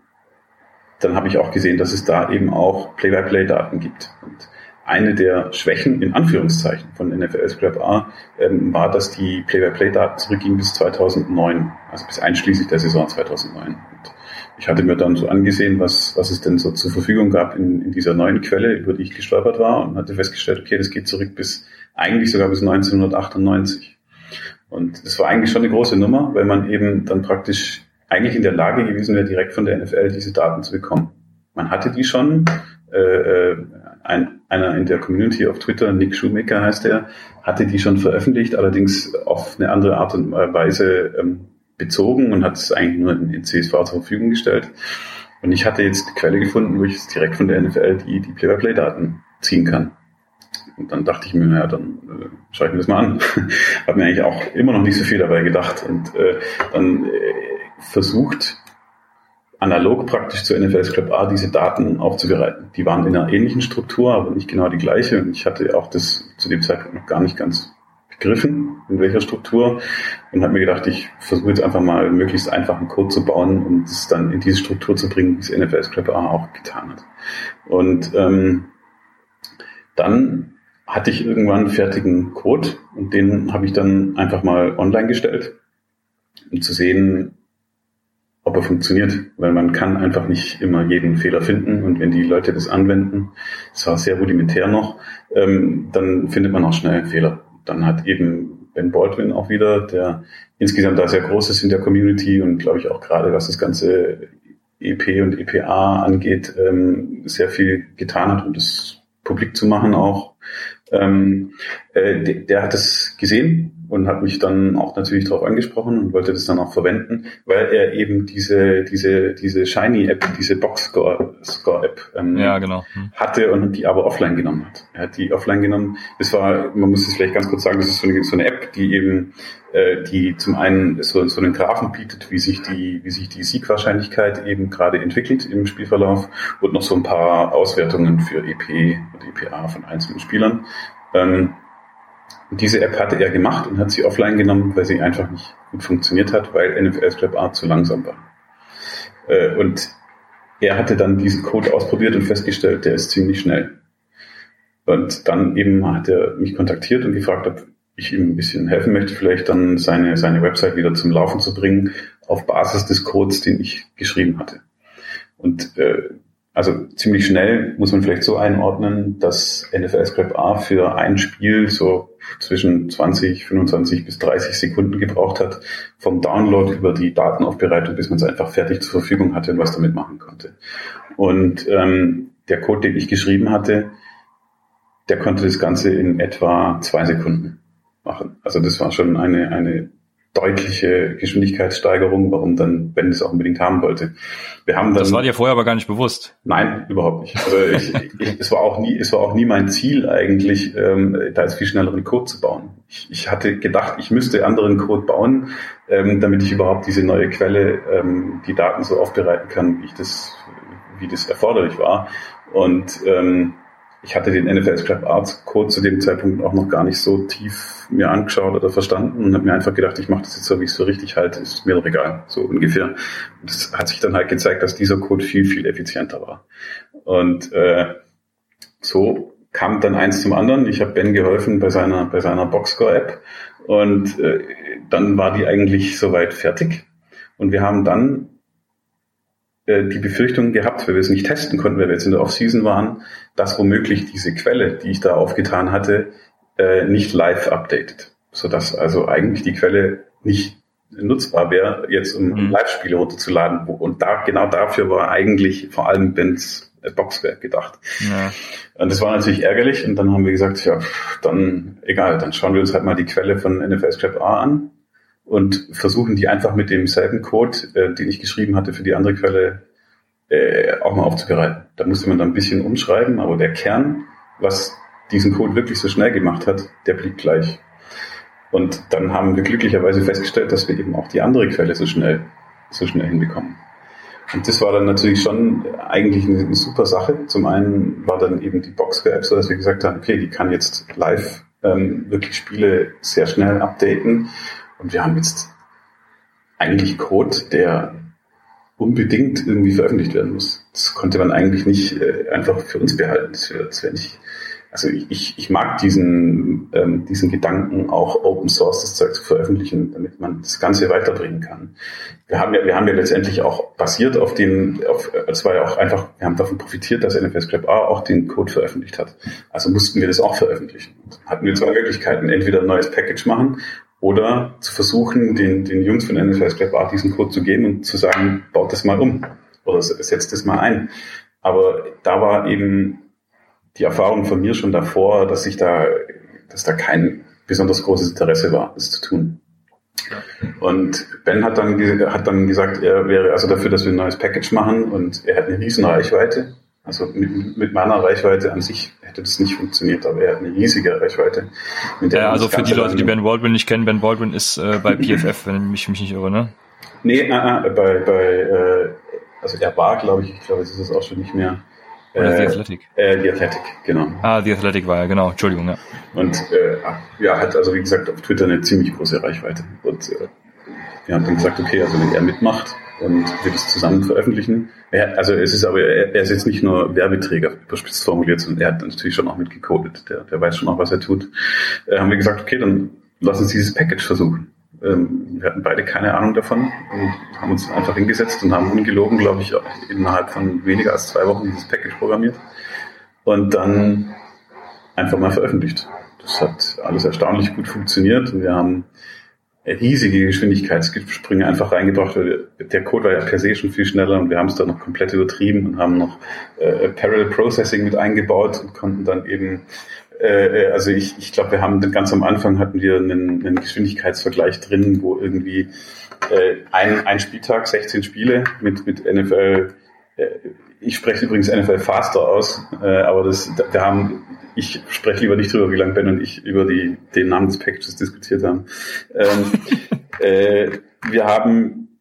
dann habe ich auch gesehen, dass es da eben auch Play-by-Play-Daten gibt. Und eine der Schwächen in Anführungszeichen von NFL Scrap A ähm, war, dass die Play-by-Play-Daten zurückgingen bis 2009, also bis einschließlich der Saison 2009. Ich hatte mir dann so angesehen, was, was es denn so zur Verfügung gab in, in dieser neuen Quelle, über die ich gestolpert war und hatte festgestellt, okay, das geht zurück bis eigentlich sogar bis 1998. Und das war eigentlich schon eine große Nummer, weil man eben dann praktisch eigentlich in der Lage gewesen wäre, direkt von der NFL diese Daten zu bekommen. Man hatte die schon. Äh, äh, ein, einer in der Community auf Twitter, Nick Shoemaker heißt er, hatte die schon veröffentlicht, allerdings auf eine andere Art und Weise ähm, bezogen und hat es eigentlich nur in CSV zur Verfügung gestellt. Und ich hatte jetzt die Quelle gefunden, wo ich direkt von der NFL die, die Play-by-Play-Daten ziehen kann. Und dann dachte ich mir, naja, dann äh, schaue ich mir das mal an. Habe mir eigentlich auch immer noch nicht so viel dabei gedacht und äh, dann äh, versucht, analog praktisch zur NFL Club A diese Daten aufzubereiten. Die waren in einer ähnlichen Struktur, aber nicht genau die gleiche. Und ich hatte auch das zu dem Zeitpunkt noch gar nicht ganz begriffen, in welcher Struktur. Und habe mir gedacht, ich versuche jetzt einfach mal möglichst einfachen Code zu bauen und es dann in diese Struktur zu bringen, wie es NFL A auch getan hat. Und ähm, dann hatte ich irgendwann fertigen Code und den habe ich dann einfach mal online gestellt, um zu sehen, ob er funktioniert, weil man kann einfach nicht immer jeden Fehler finden und wenn die Leute das anwenden, das war sehr rudimentär noch, ähm, dann findet man auch schnell einen Fehler. Dann hat eben Ben Baldwin auch wieder, der insgesamt da sehr groß ist in der Community und glaube ich auch gerade was das ganze EP und EPA angeht, ähm, sehr viel getan hat, um das publik zu machen auch. Ähm, äh, der, der hat es gesehen und hat mich dann auch natürlich darauf angesprochen und wollte das dann auch verwenden, weil er eben diese diese diese Shiny App, diese Box Score, Score App ähm, ja, genau. Hm. hatte und die aber offline genommen hat. Er hat die offline genommen. Das war, man muss es vielleicht ganz kurz sagen, das ist so eine, so eine App, die eben äh, die zum einen so, so einen Graphen bietet, wie sich die wie sich die Siegwahrscheinlichkeit eben gerade entwickelt im Spielverlauf und noch so ein paar Auswertungen für EP und EPA von einzelnen Spielern. Ähm, diese App hatte er gemacht und hat sie offline genommen, weil sie einfach nicht gut funktioniert hat, weil NFL Scrap Art zu langsam war. Äh, und er hatte dann diesen Code ausprobiert und festgestellt, der ist ziemlich schnell. Und dann eben hat er mich kontaktiert und gefragt, ob ich ihm ein bisschen helfen möchte, vielleicht dann seine, seine Website wieder zum Laufen zu bringen, auf Basis des Codes, den ich geschrieben hatte. Und äh, also ziemlich schnell muss man vielleicht so einordnen, dass NFL Scrap A für ein Spiel so zwischen 20, 25 bis 30 Sekunden gebraucht hat, vom Download über die Datenaufbereitung, bis man es einfach fertig zur Verfügung hatte und was damit machen konnte. Und ähm, der Code, den ich geschrieben hatte, der konnte das Ganze in etwa zwei Sekunden machen. Also das war schon eine, eine deutliche Geschwindigkeitssteigerung, warum dann Ben es auch unbedingt haben wollte. Wir haben dann, das war dir vorher aber gar nicht bewusst. Nein, überhaupt nicht. Also ich, ich, es war auch nie, es war auch nie mein Ziel eigentlich, ähm, da jetzt viel schnelleren Code zu bauen. Ich, ich hatte gedacht, ich müsste anderen Code bauen, ähm, damit ich überhaupt diese neue Quelle, ähm, die Daten so aufbereiten kann, wie ich das, wie das erforderlich war. Und ähm, ich hatte den NFL Scrap Arts Code zu dem Zeitpunkt auch noch gar nicht so tief mir angeschaut oder verstanden und habe mir einfach gedacht, ich mache das jetzt so, wie ich es für richtig halte, ist mir doch egal, so ungefähr. Und es hat sich dann halt gezeigt, dass dieser Code viel, viel effizienter war. Und äh, so kam dann eins zum anderen. Ich habe Ben geholfen bei seiner, bei seiner Boxscore-App und äh, dann war die eigentlich soweit fertig. Und wir haben dann die Befürchtung gehabt, weil wir es nicht testen konnten, weil wir jetzt in der Offseason waren, dass womöglich diese Quelle, die ich da aufgetan hatte, äh, nicht live updated. Sodass also eigentlich die Quelle nicht nutzbar wäre, jetzt um mhm. Live-Spiele runterzuladen. Und da, genau dafür war eigentlich vor allem Bens Boxwerk gedacht. Ja. Und das war natürlich ärgerlich und dann haben wir gesagt, ja, dann egal, dann schauen wir uns halt mal die Quelle von NFL Scrap A an und versuchen die einfach mit demselben Code, äh, den ich geschrieben hatte für die andere Quelle, äh, auch mal aufzubereiten. Da musste man dann ein bisschen umschreiben, aber der Kern, was diesen Code wirklich so schnell gemacht hat, der blieb gleich. Und dann haben wir glücklicherweise festgestellt, dass wir eben auch die andere Quelle so schnell, so schnell hinbekommen. Und das war dann natürlich schon eigentlich eine, eine super Sache. Zum einen war dann eben die Boxcar-App so, dass wir gesagt haben, okay, die kann jetzt live ähm, wirklich Spiele sehr schnell updaten und wir haben jetzt eigentlich Code, der unbedingt irgendwie veröffentlicht werden muss. Das konnte man eigentlich nicht äh, einfach für uns behalten. Das wäre wär nicht, also ich, ich mag diesen, ähm, diesen Gedanken, auch Open Source das Zeug zu veröffentlichen, damit man das Ganze weiterbringen kann. Wir haben ja, wir haben ja letztendlich auch basiert auf den, auf, es war ja auch einfach, wir haben davon profitiert, dass NFS Scrap A auch den Code veröffentlicht hat. Also mussten wir das auch veröffentlichen. Hatten wir zwei Möglichkeiten, entweder ein neues Package machen oder zu versuchen, den, den Jungs von NFS Scrap A diesen Code zu geben und zu sagen, baut das mal um oder setzt das mal ein. Aber da war eben die Erfahrung von mir schon davor, dass ich da, dass da kein besonders großes Interesse war, das zu tun. Und Ben hat dann, hat dann gesagt, er wäre also dafür, dass wir ein neues Package machen und er hat eine riesen Reichweite. Also mit, mit meiner Reichweite an sich hätte das nicht funktioniert, aber er hat eine riesige Reichweite. ja, also für die Leute, die Ben Baldwin nicht kennen, Ben Baldwin ist äh, bei PFF, wenn ich mich nicht irre, ne? Nee, äh, äh, bei, bei äh, also er war, glaube ich, ich glaube, es ist es auch schon nicht mehr, oder äh, The Athletic? Äh, The Athletic, genau. Ah, The Athletic war ja, genau. Entschuldigung, ja. Und äh, ja, hat also wie gesagt auf Twitter eine ziemlich große Reichweite. Und äh, wir haben dann gesagt, okay, also wenn er mitmacht und wir das zusammen veröffentlichen. Er, also es ist aber, er, er ist jetzt nicht nur Werbeträger, überspitzt formuliert, sondern er hat natürlich schon auch mitgecodet. Der, der weiß schon auch, was er tut. Äh, haben wir gesagt, okay, dann lass uns dieses Package versuchen. Ähm, wir hatten beide keine Ahnung davon und haben uns einfach hingesetzt und haben ungelogen, glaube ich, innerhalb von weniger als zwei Wochen dieses Package programmiert und dann einfach mal veröffentlicht. Das hat alles erstaunlich gut funktioniert und wir haben riesige Geschwindigkeitssprünge einfach reingebracht. Der Code war ja per se schon viel schneller und wir haben es dann noch komplett übertrieben und haben noch äh, Parallel Processing mit eingebaut und konnten dann eben äh, äh, also ich, ich glaube, wir haben ganz am Anfang hatten wir einen, einen Geschwindigkeitsvergleich drin, wo irgendwie äh, ein, ein Spieltag, 16 Spiele mit, mit NFL, äh, ich spreche übrigens NFL Faster aus, äh, aber das, wir haben, ich spreche lieber nicht drüber, wie lange Ben und ich über die, den Namen des Packages diskutiert haben. Ähm, äh, wir haben,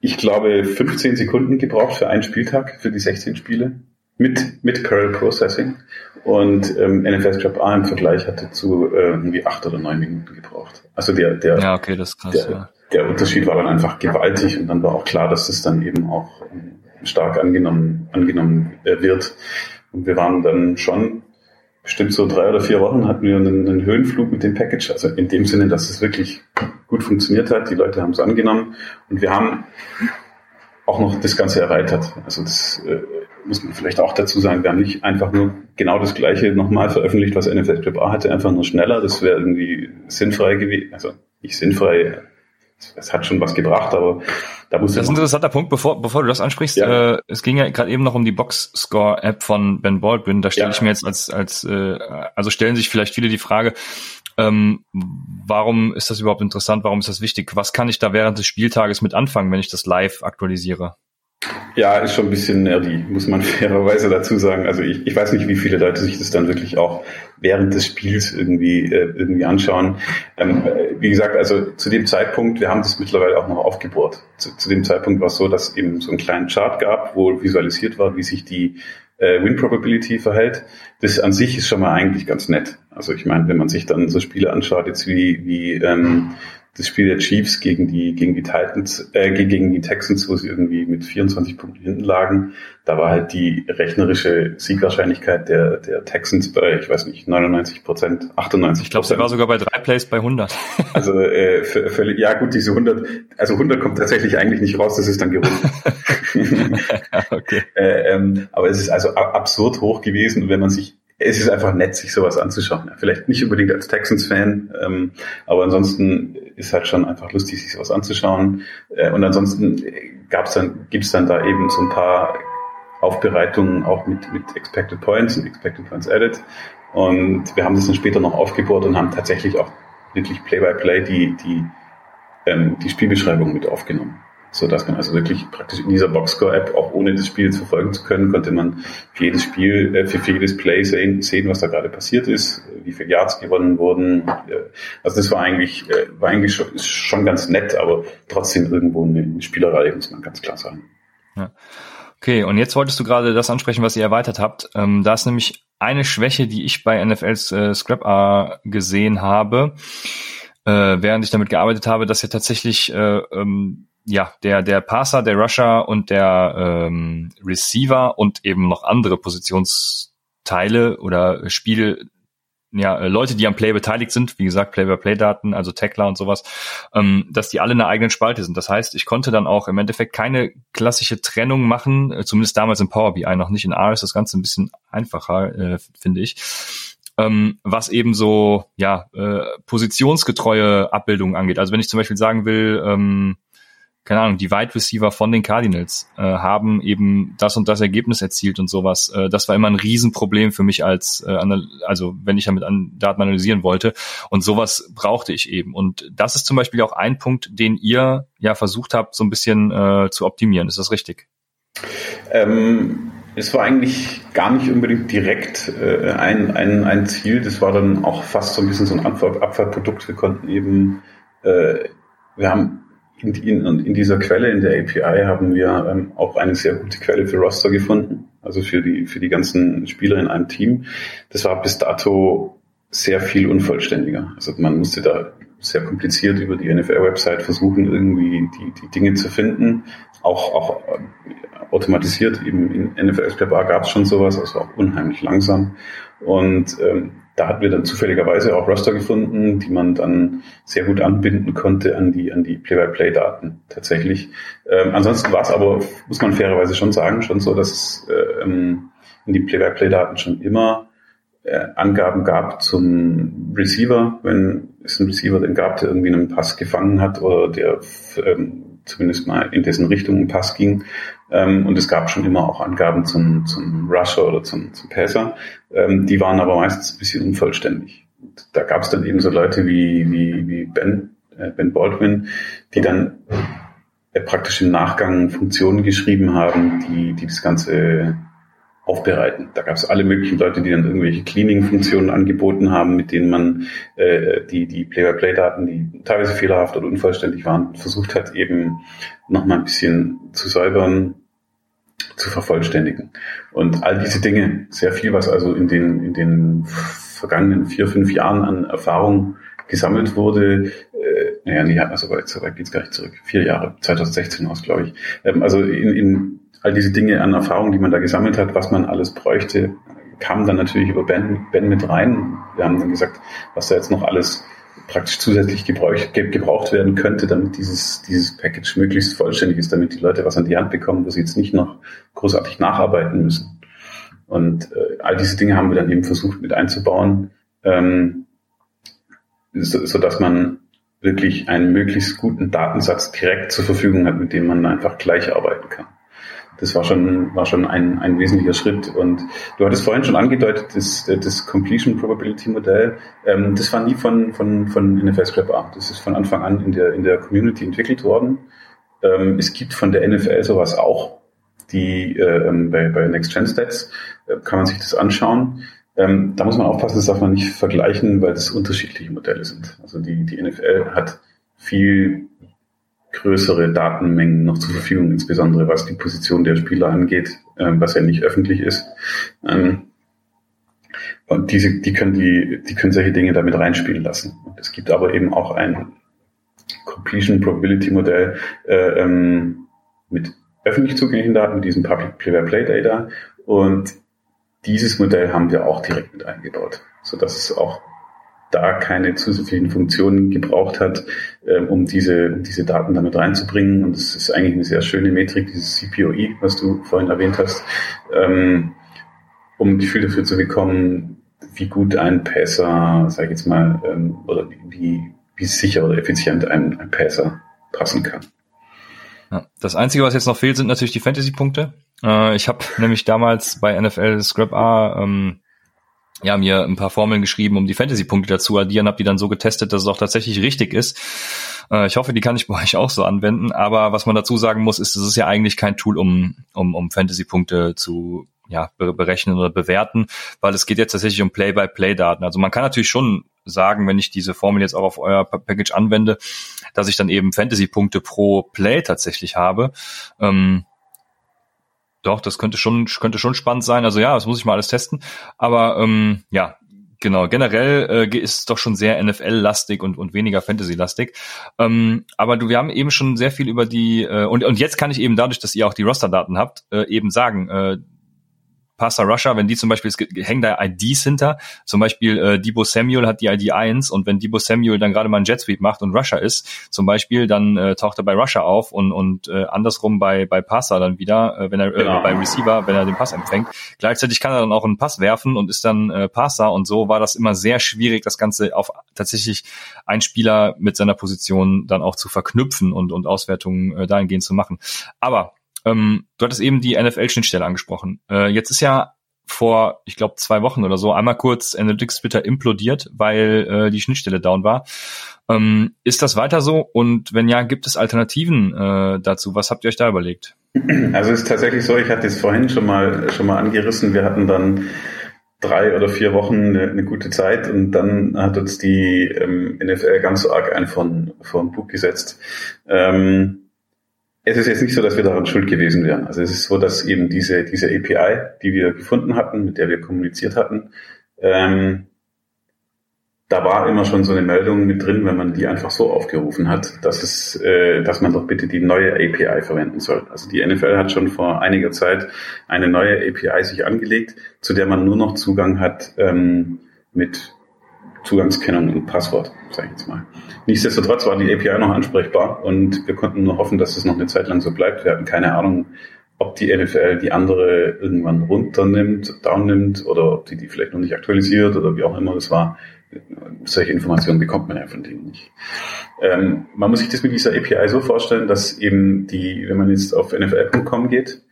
ich glaube, 15 Sekunden gebraucht für einen Spieltag, für die 16 Spiele mit, mit Parallel Processing. Und ähm, NFS Job A im Vergleich hatte zu äh, irgendwie acht oder neun Minuten gebraucht. Also der, der, ja, okay, das krass, der, ja. der Unterschied war dann einfach gewaltig und dann war auch klar, dass das dann eben auch ähm, stark angenommen, angenommen äh, wird. Und wir waren dann schon bestimmt so drei oder vier Wochen hatten wir einen, einen Höhenflug mit dem Package. Also in dem Sinne, dass es wirklich gut funktioniert hat. Die Leute haben es angenommen und wir haben auch noch das Ganze erweitert. Also das äh, muss man vielleicht auch dazu sagen, wir haben nicht einfach nur genau das gleiche nochmal veröffentlicht, was NFL Strip A hatte, einfach nur schneller. Das wäre irgendwie sinnfrei gewesen. Also nicht sinnfrei, es hat schon was gebracht, aber da muss Das ist ein interessanter Punkt, bevor, bevor du das ansprichst. Ja. Äh, es ging ja gerade eben noch um die Box-Score-App von Ben Baldwin. Da stelle ja. ich mir jetzt als, als äh, also stellen sich vielleicht viele die Frage, ähm, warum ist das überhaupt interessant? Warum ist das wichtig? Was kann ich da während des Spieltages mit anfangen, wenn ich das live aktualisiere? Ja, ist schon ein bisschen nerdy, muss man fairerweise dazu sagen. Also ich, ich weiß nicht, wie viele Leute sich das dann wirklich auch während des Spiels irgendwie, äh, irgendwie anschauen. Ähm, äh, wie gesagt, also zu dem Zeitpunkt, wir haben das mittlerweile auch noch aufgebohrt. Zu, zu dem Zeitpunkt war es so, dass eben so einen kleinen Chart gab, wo visualisiert war, wie sich die äh, Win Probability verhält. Das an sich ist schon mal eigentlich ganz nett. Also ich meine, wenn man sich dann so Spiele anschaut, jetzt wie, wie ähm, das Spiel der Chiefs gegen die, gegen die Titans, äh, gegen die Texans, wo sie irgendwie mit 24 Punkten hinten lagen. Da war halt die rechnerische Siegwahrscheinlichkeit der, der Texans bei, ich weiß nicht, 99 Prozent, 98 Ich glaube, sie war sogar bei drei Plays bei 100. Also, äh, völlig, ja gut, diese 100, also 100 kommt tatsächlich eigentlich nicht raus, das ist dann gerundet. okay. äh, ähm, aber es ist also absurd hoch gewesen und wenn man sich es ist einfach nett, sich sowas anzuschauen. Vielleicht nicht unbedingt als Texans-Fan, ähm, aber ansonsten ist halt schon einfach lustig, sich sowas anzuschauen. Äh, und ansonsten gab's dann, gibt's dann da eben so ein paar Aufbereitungen auch mit, mit Expected Points und Expected Points Added. Und wir haben das dann später noch aufgebohrt und haben tatsächlich auch wirklich Play-by-Play -play die, die, ähm, die Spielbeschreibung mit aufgenommen so dass man also wirklich praktisch in dieser Boxscore-App, auch ohne das Spiel verfolgen zu können, konnte man für jedes Spiel, äh, für jedes Play sehen, sehen, was da gerade passiert ist, wie viele Yards gewonnen wurden. Also das war eigentlich, äh, war eigentlich schon, schon ganz nett, aber trotzdem irgendwo eine Spielerei, muss man ganz klar sagen. Ja. Okay, und jetzt wolltest du gerade das ansprechen, was ihr erweitert habt. Ähm, da ist nämlich eine Schwäche, die ich bei NFLs äh, Scrap gesehen habe, äh, während ich damit gearbeitet habe, dass ihr tatsächlich äh, ähm, ja, der, der Passer, der Rusher und der ähm, Receiver und eben noch andere Positionsteams Teile oder Spiel ja, äh, Leute, die am Play beteiligt sind, wie gesagt, Play-by-Play-Daten, also Tackler und sowas, ähm, dass die alle in einer eigenen Spalte sind. Das heißt, ich konnte dann auch im Endeffekt keine klassische Trennung machen, äh, zumindest damals in Power BI noch nicht. In R ist das Ganze ein bisschen einfacher, äh, finde ich. Ähm, was eben so ja äh, positionsgetreue Abbildungen angeht. Also wenn ich zum Beispiel sagen will, ähm, keine Ahnung, die Wide Receiver von den Cardinals äh, haben eben das und das Ergebnis erzielt und sowas. Äh, das war immer ein Riesenproblem für mich als, äh, also wenn ich damit an Daten analysieren wollte. Und sowas brauchte ich eben. Und das ist zum Beispiel auch ein Punkt, den ihr ja versucht habt, so ein bisschen äh, zu optimieren. Ist das richtig? Ähm, es war eigentlich gar nicht unbedingt direkt äh, ein, ein, ein Ziel. Das war dann auch fast so ein bisschen so ein Abfallprodukt. Wir konnten eben, äh, wir haben in, in, in dieser Quelle, in der API, haben wir ähm, auch eine sehr gute Quelle für Roster gefunden, also für die, für die ganzen Spieler in einem Team. Das war bis dato sehr viel unvollständiger. Also man musste da sehr kompliziert über die NFL-Website versuchen, irgendwie die, die Dinge zu finden. Auch, auch äh, automatisiert, eben in NFL Explorer gab es schon sowas, also auch unheimlich langsam. Und ähm, da hatten wir dann zufälligerweise auch Roster gefunden, die man dann sehr gut anbinden konnte an die, an die Play-by-Play-Daten tatsächlich. Ähm, ansonsten war es aber, muss man fairerweise schon sagen, schon so, dass es ähm, in die Play-by-Play-Daten schon immer äh, Angaben gab zum Receiver, wenn es einen Receiver den gab, der irgendwie einen Pass gefangen hat oder der ähm, zumindest mal in dessen Richtung ein Pass ging. Ähm, und es gab schon immer auch Angaben zum, zum Rusher oder zum, zum Passer. Ähm, die waren aber meistens ein bisschen unvollständig. Und da gab es dann eben so Leute wie, wie, wie Ben, äh, Ben Baldwin, die dann äh, praktisch im Nachgang Funktionen geschrieben haben, die, die das Ganze aufbereiten. Da gab es alle möglichen Leute, die dann irgendwelche Cleaning-Funktionen angeboten haben, mit denen man äh, die, die Play-by-Play-Daten, die teilweise fehlerhaft oder unvollständig waren, versucht hat, eben nochmal ein bisschen zu säubern, zu vervollständigen. Und all diese Dinge, sehr viel, was also in den, in den vergangenen vier, fünf Jahren an Erfahrung gesammelt wurde, äh, naja, nee, also weit, so weit geht's gar nicht zurück. Vier Jahre, 2016 aus, glaube ich. Ähm, also in, in all diese Dinge an Erfahrung, die man da gesammelt hat, was man alles bräuchte, kam dann natürlich über Ben, ben mit rein. Wir haben dann gesagt, was da jetzt noch alles praktisch zusätzlich gebraucht, gebraucht werden könnte, damit dieses, dieses Package möglichst vollständig ist, damit die Leute was an die Hand bekommen, wo sie jetzt nicht noch großartig nacharbeiten müssen. Und äh, all diese Dinge haben wir dann eben versucht mit einzubauen, ähm, so, so dass man wirklich einen möglichst guten Datensatz direkt zur Verfügung hat, mit dem man einfach gleich arbeiten kann. Das war schon, war schon ein, ein wesentlicher Schritt. Und du hattest vorhin schon angedeutet, das, das Completion Probability Modell, ähm, das war nie von, von, von NFL Scrap A. Das ist von Anfang an in der, in der Community entwickelt worden. Ähm, es gibt von der NFL sowas auch. Die äh, ähm, bei, bei Next Gen Stats äh, kann man sich das anschauen. Ähm, da muss man aufpassen, das darf man nicht vergleichen, weil das unterschiedliche Modelle sind. Also die, die NFL hat viel größere Datenmengen noch zur Verfügung, insbesondere was die Position der Spieler angeht, äh, was ja nicht öffentlich ist. Ähm, und diese, die können die, die können solche Dinge damit reinspielen lassen. Und es gibt aber eben auch ein Completion Probability Modell äh, ähm, mit öffentlich zugänglichen Daten, mit diesem Public Play-by-Play Data. Und dieses Modell haben wir auch direkt mit eingebaut, so dass es auch da keine zusätzlichen Funktionen gebraucht hat, ähm, um diese, diese Daten damit reinzubringen. Und es ist eigentlich eine sehr schöne Metrik, dieses CPOE, was du vorhin erwähnt hast, ähm, um ein Gefühl dafür zu bekommen, wie gut ein Passer, sage ich jetzt mal, ähm, oder wie, wie sicher oder effizient ein, ein Passer passen kann. Das Einzige, was jetzt noch fehlt, sind natürlich die Fantasy-Punkte. Äh, ich habe nämlich damals bei NFL Scrap A ähm, ja, mir ein paar Formeln geschrieben, um die Fantasy-Punkte dazu addieren, habe die dann so getestet, dass es auch tatsächlich richtig ist. Äh, ich hoffe, die kann ich bei euch auch so anwenden. Aber was man dazu sagen muss, ist, es ist ja eigentlich kein Tool, um, um, um Fantasy-Punkte zu ja, berechnen oder bewerten, weil es geht jetzt tatsächlich um Play-by-Play-Daten. Also man kann natürlich schon sagen, wenn ich diese Formel jetzt auch auf euer Package anwende, dass ich dann eben Fantasy-Punkte pro Play tatsächlich habe. Ähm, doch, das könnte schon, könnte schon spannend sein. Also ja, das muss ich mal alles testen. Aber ähm, ja, genau, generell äh, ist es doch schon sehr NFL-lastig und, und weniger Fantasy-lastig. Ähm, aber du, wir haben eben schon sehr viel über die, äh, und, und jetzt kann ich eben dadurch, dass ihr auch die Roster-Daten habt, äh, eben sagen, äh, Passer Rusher, wenn die zum Beispiel, es hängen da IDs hinter, zum Beispiel äh, Debo Samuel hat die ID 1 und wenn Debo Samuel dann gerade mal einen Jet Sweep macht und Rusher ist, zum Beispiel, dann äh, taucht er bei Rusher auf und, und äh, andersrum bei, bei Passer dann wieder, äh, wenn er genau. äh, bei Receiver, wenn er den Pass empfängt. Gleichzeitig kann er dann auch einen Pass werfen und ist dann äh, Passer und so war das immer sehr schwierig, das Ganze auf tatsächlich ein Spieler mit seiner Position dann auch zu verknüpfen und, und Auswertungen äh, dahingehend zu machen. Aber ähm, du hattest eben die NFL-Schnittstelle angesprochen. Äh, jetzt ist ja vor, ich glaube, zwei Wochen oder so einmal kurz Analytics Twitter implodiert, weil äh, die Schnittstelle down war. Ähm, ist das weiter so? Und wenn ja, gibt es Alternativen äh, dazu? Was habt ihr euch da überlegt? Also es ist tatsächlich so, ich hatte es vorhin schon mal schon mal angerissen. Wir hatten dann drei oder vier Wochen eine, eine gute Zeit und dann hat uns die ähm, NFL ganz so arg ein von, von Bug gesetzt. Ähm, es ist jetzt nicht so, dass wir daran schuld gewesen wären. Also es ist so, dass eben diese, diese API, die wir gefunden hatten, mit der wir kommuniziert hatten, ähm, da war immer schon so eine Meldung mit drin, wenn man die einfach so aufgerufen hat, dass es, äh, dass man doch bitte die neue API verwenden soll. Also die NFL hat schon vor einiger Zeit eine neue API sich angelegt, zu der man nur noch Zugang hat ähm, mit Zugangskennung und Passwort, sage ich jetzt mal. Nichtsdestotrotz war die API noch ansprechbar und wir konnten nur hoffen, dass es noch eine Zeit lang so bleibt. Wir hatten keine Ahnung, ob die NFL die andere irgendwann runternimmt, downnimmt oder ob die die vielleicht noch nicht aktualisiert oder wie auch immer das war. Solche Informationen bekommt man ja von denen nicht. Ähm, man muss sich das mit dieser API so vorstellen, dass eben die, wenn man jetzt auf nfl.com geht,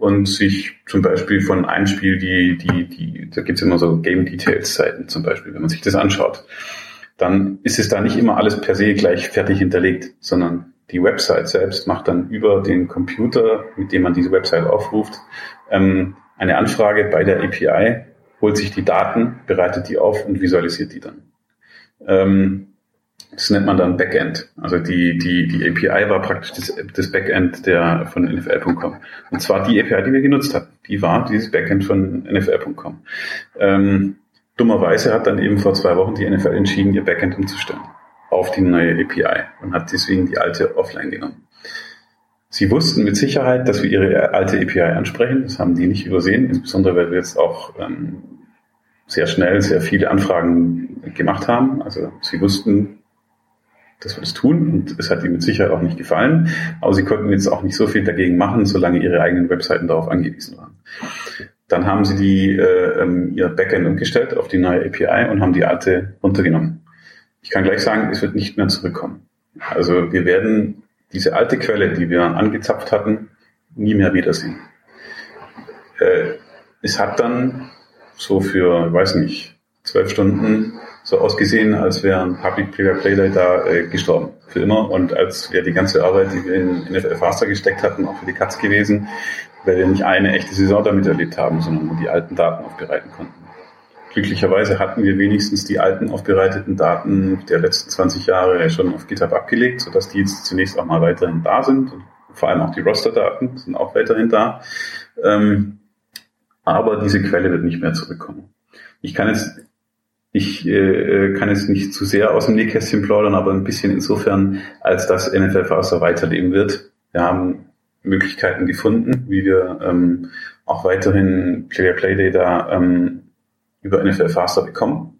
und sich zum Beispiel von einem Spiel die, die, die, da gibt's immer so Game Details Seiten zum Beispiel, wenn man sich das anschaut, dann ist es da nicht immer alles per se gleich fertig hinterlegt, sondern die Website selbst macht dann über den Computer, mit dem man diese Website aufruft, ähm, eine Anfrage bei der API, holt sich die Daten, bereitet die auf und visualisiert die dann. Ähm, das nennt man dann Backend. Also die, die, die API war praktisch das, das Backend der, von NFL.com. Und zwar die API, die wir genutzt hatten. Die war dieses Backend von NFL.com. Ähm, dummerweise hat dann eben vor zwei Wochen die NFL entschieden, ihr Backend umzustellen auf die neue API und hat deswegen die alte offline genommen. Sie wussten mit Sicherheit, dass wir ihre alte API ansprechen. Das haben die nicht übersehen, insbesondere weil wir jetzt auch ähm, sehr schnell sehr viele Anfragen gemacht haben. Also sie wussten, dass wir das tun und es hat ihnen mit Sicherheit auch nicht gefallen, aber sie konnten jetzt auch nicht so viel dagegen machen, solange ihre eigenen Webseiten darauf angewiesen waren. Dann haben sie die, äh, ähm, ihr Backend umgestellt auf die neue API und haben die alte runtergenommen. Ich kann gleich sagen, es wird nicht mehr zurückkommen. Also wir werden diese alte Quelle, die wir angezapft hatten, nie mehr wiedersehen. Äh, es hat dann so für, weiß nicht, zwölf Stunden so ausgesehen, als wäre ein Public Player Play da äh, gestorben. Für immer. Und als wäre die ganze Arbeit, die wir in NFL Faster gesteckt hatten, auch für die Katz gewesen, weil wir nicht eine echte Saison damit erlebt haben, sondern nur die alten Daten aufbereiten konnten. Glücklicherweise hatten wir wenigstens die alten aufbereiteten Daten der letzten 20 Jahre schon auf GitHub abgelegt, sodass die jetzt zunächst auch mal weiterhin da sind. Und vor allem auch die Roster-Daten sind auch weiterhin da. Ähm, aber diese Quelle wird nicht mehr zurückkommen. Ich kann jetzt ich äh, kann jetzt nicht zu sehr aus dem Nähkästchen plaudern, aber ein bisschen insofern, als dass NFL Faster weiterleben wird. Wir haben Möglichkeiten gefunden, wie wir ähm, auch weiterhin Player Play Data ähm, über NFL Faster bekommen.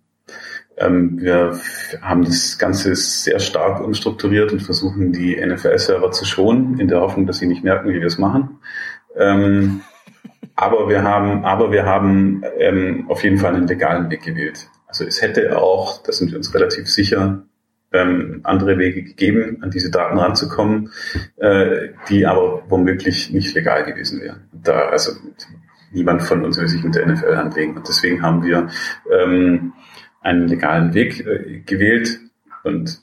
Ähm, wir haben das Ganze sehr stark umstrukturiert und versuchen die NFL-Server zu schonen, in der Hoffnung, dass sie nicht merken, wie wir es machen. Ähm, aber wir haben, aber wir haben ähm, auf jeden Fall einen legalen Weg gewählt. Also es hätte auch, da sind wir uns relativ sicher, ähm, andere Wege gegeben, an diese Daten ranzukommen, äh, die aber womöglich nicht legal gewesen wären. Da, also niemand von uns will sich mit der NFL anlegen. Und deswegen haben wir ähm, einen legalen Weg äh, gewählt und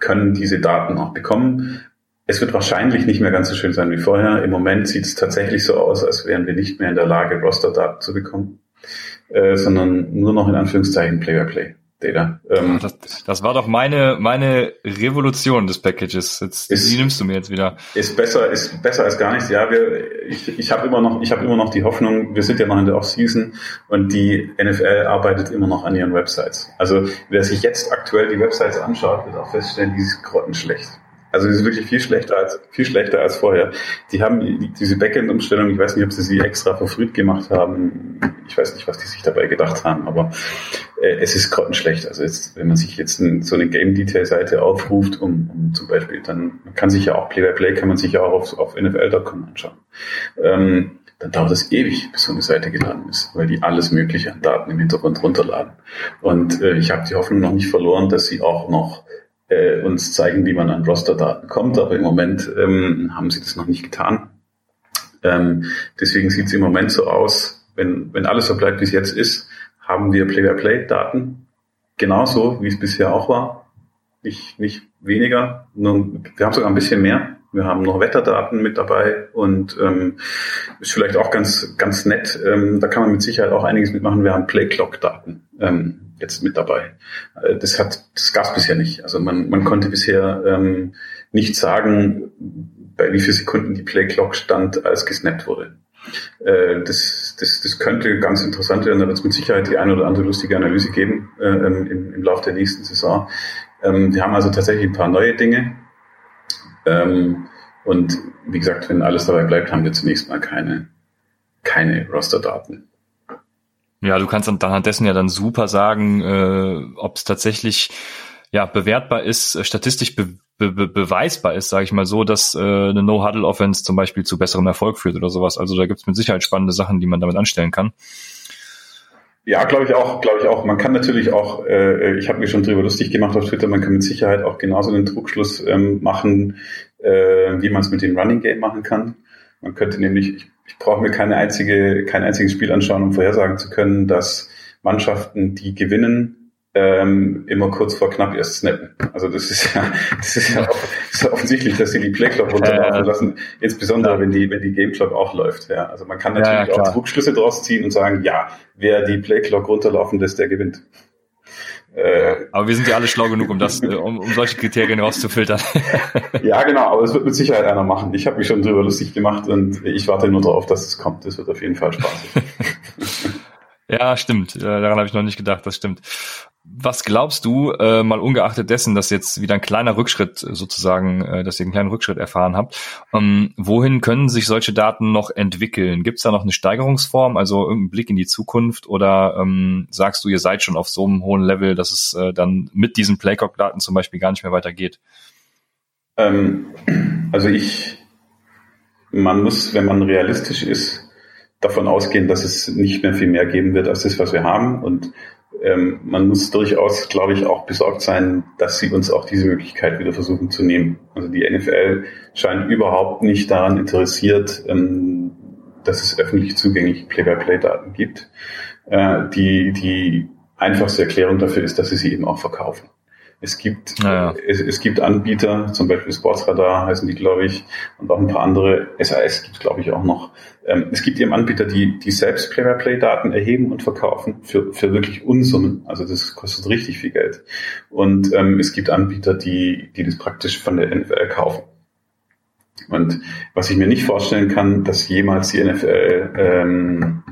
können diese Daten auch bekommen. Es wird wahrscheinlich nicht mehr ganz so schön sein wie vorher. Im Moment sieht es tatsächlich so aus, als wären wir nicht mehr in der Lage, Roster-Daten zu bekommen. Äh, sondern nur noch in Anführungszeichen Play-by-Play. Data. Ähm, das, das, war doch meine meine Revolution des Packages. Jetzt, ist, die nimmst du mir jetzt wieder. Ist besser, ist besser als gar nichts. Ja, wir, ich, ich habe immer noch, ich habe immer noch die Hoffnung. Wir sind ja noch in der Off-Season und die NFL arbeitet immer noch an ihren Websites. Also wer sich jetzt aktuell die Websites anschaut, wird auch feststellen, die ist grottenschlecht. Also es ist wirklich viel schlechter als viel schlechter als vorher. Die haben die, diese Backend-Umstellung, ich weiß nicht, ob sie sie extra verfrüht gemacht haben. Ich weiß nicht, was die sich dabei gedacht haben, aber äh, es ist grottenschlecht. Also jetzt, wenn man sich jetzt ein, so eine Game-Detail-Seite aufruft, um, um zum Beispiel, dann man kann sich ja auch Play-by-Play kann man sich ja auch auf, auf NFL.com anschauen. Ähm, dann dauert es ewig, bis so eine Seite geladen ist, weil die alles Mögliche an Daten im Hintergrund runterladen. Und äh, ich habe die Hoffnung noch nicht verloren, dass sie auch noch äh, uns zeigen, wie man an Roster-Daten kommt, aber im Moment ähm, haben sie das noch nicht getan. Ähm, deswegen sieht es im Moment so aus, wenn, wenn alles so bleibt, wie es jetzt ist, haben wir Play-by-Play-Daten, genauso wie es bisher auch war. Nicht, nicht weniger, nur, wir haben sogar ein bisschen mehr. Wir haben noch Wetterdaten mit dabei und ähm, ist vielleicht auch ganz, ganz nett. Ähm, da kann man mit Sicherheit auch einiges mitmachen. Wir haben Play-Clock-Daten. Ähm, jetzt mit dabei. Äh, das hat, das gab es bisher nicht. Also man, man konnte bisher ähm, nicht sagen, bei wie vielen Sekunden die Play Clock stand, als gesnappt wurde. Äh, das, das, das könnte ganz interessant werden. Da wird es mit Sicherheit die eine oder andere lustige Analyse geben äh, ähm, im, im Laufe der nächsten Saison. Ähm, wir haben also tatsächlich ein paar neue Dinge. Ähm, und wie gesagt, wenn alles dabei bleibt, haben wir zunächst mal keine, keine Roster-Daten. Ja, du kannst anhand dessen ja dann super sagen, äh, ob es tatsächlich ja bewertbar ist, äh, statistisch be be beweisbar ist, sage ich mal so, dass äh, eine No-Huddle-Offense zum Beispiel zu besserem Erfolg führt oder sowas. Also da gibt's mit Sicherheit spannende Sachen, die man damit anstellen kann. Ja, glaube ich auch, glaube ich auch. Man kann natürlich auch, äh, ich habe mich schon drüber lustig gemacht auf Twitter, man kann mit Sicherheit auch genauso einen Trugschluss ähm, machen, äh, wie man es mit dem Running Game machen kann. Man könnte nämlich, ich ich brauche mir keine einzige, kein einziges Spiel anschauen, um vorhersagen zu können, dass Mannschaften, die gewinnen, ähm, immer kurz vor knapp erst snappen. Also das ist ja, das ist ja, ist ja offensichtlich, dass sie die Playclock runterlaufen lassen, insbesondere ja. wenn die, wenn die Game Clock auch läuft. Ja, also man kann natürlich auch Rückschlüsse draus ziehen und sagen, ja, wer die Playclock runterlaufen lässt, der gewinnt. Äh, aber wir sind ja alle schlau genug, um das, äh, um, um solche Kriterien rauszufiltern. ja, genau, aber es wird mit Sicherheit einer machen. Ich habe mich schon drüber lustig gemacht und ich warte nur darauf, dass es kommt. Das wird auf jeden Fall spaßig. Ja, stimmt. Daran habe ich noch nicht gedacht, das stimmt. Was glaubst du, äh, mal ungeachtet dessen, dass jetzt wieder ein kleiner Rückschritt sozusagen, äh, dass ihr einen kleinen Rückschritt erfahren habt, ähm, wohin können sich solche Daten noch entwickeln? Gibt es da noch eine Steigerungsform, also irgendeinen Blick in die Zukunft oder ähm, sagst du, ihr seid schon auf so einem hohen Level, dass es äh, dann mit diesen Playcock-Daten zum Beispiel gar nicht mehr weitergeht? Ähm, also ich, man muss, wenn man realistisch ist, davon ausgehen, dass es nicht mehr viel mehr geben wird als das, was wir haben und ähm, man muss durchaus, glaube ich, auch besorgt sein, dass sie uns auch diese Möglichkeit wieder versuchen zu nehmen. Also die NFL scheint überhaupt nicht daran interessiert, ähm, dass es öffentlich zugängliche Play-by-Play-Daten gibt. Äh, die, die einfachste Erklärung dafür ist, dass sie sie eben auch verkaufen. Es gibt, naja. es, es, gibt Anbieter, zum Beispiel Sportsradar heißen die, glaube ich, und auch ein paar andere. SAS gibt es, glaube ich, auch noch. Ähm, es gibt eben Anbieter, die, die selbst Play-by-Play-Daten erheben und verkaufen für, für wirklich Unsummen. Also das kostet richtig viel Geld. Und ähm, es gibt Anbieter, die, die das praktisch von der NFL kaufen. Und was ich mir nicht vorstellen kann, dass jemals die NFL ähm,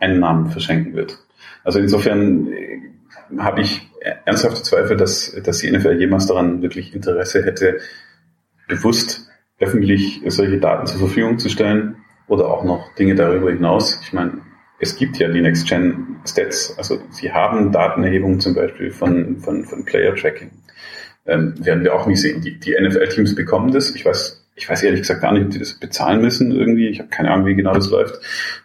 einen Namen verschenken wird. Also insofern äh, habe ich ernsthafte Zweifel, dass, dass die NFL jemals daran wirklich Interesse hätte, bewusst öffentlich solche Daten zur Verfügung zu stellen oder auch noch Dinge darüber hinaus. Ich meine, es gibt ja die Next-Gen-Stats, also sie haben Datenerhebungen zum Beispiel von, von, von Player-Tracking. Ähm, werden wir auch nicht sehen. Die, die NFL-Teams bekommen das. Ich weiß, ich weiß ehrlich gesagt gar nicht, ob die das bezahlen müssen irgendwie. Ich habe keine Ahnung, wie genau das läuft.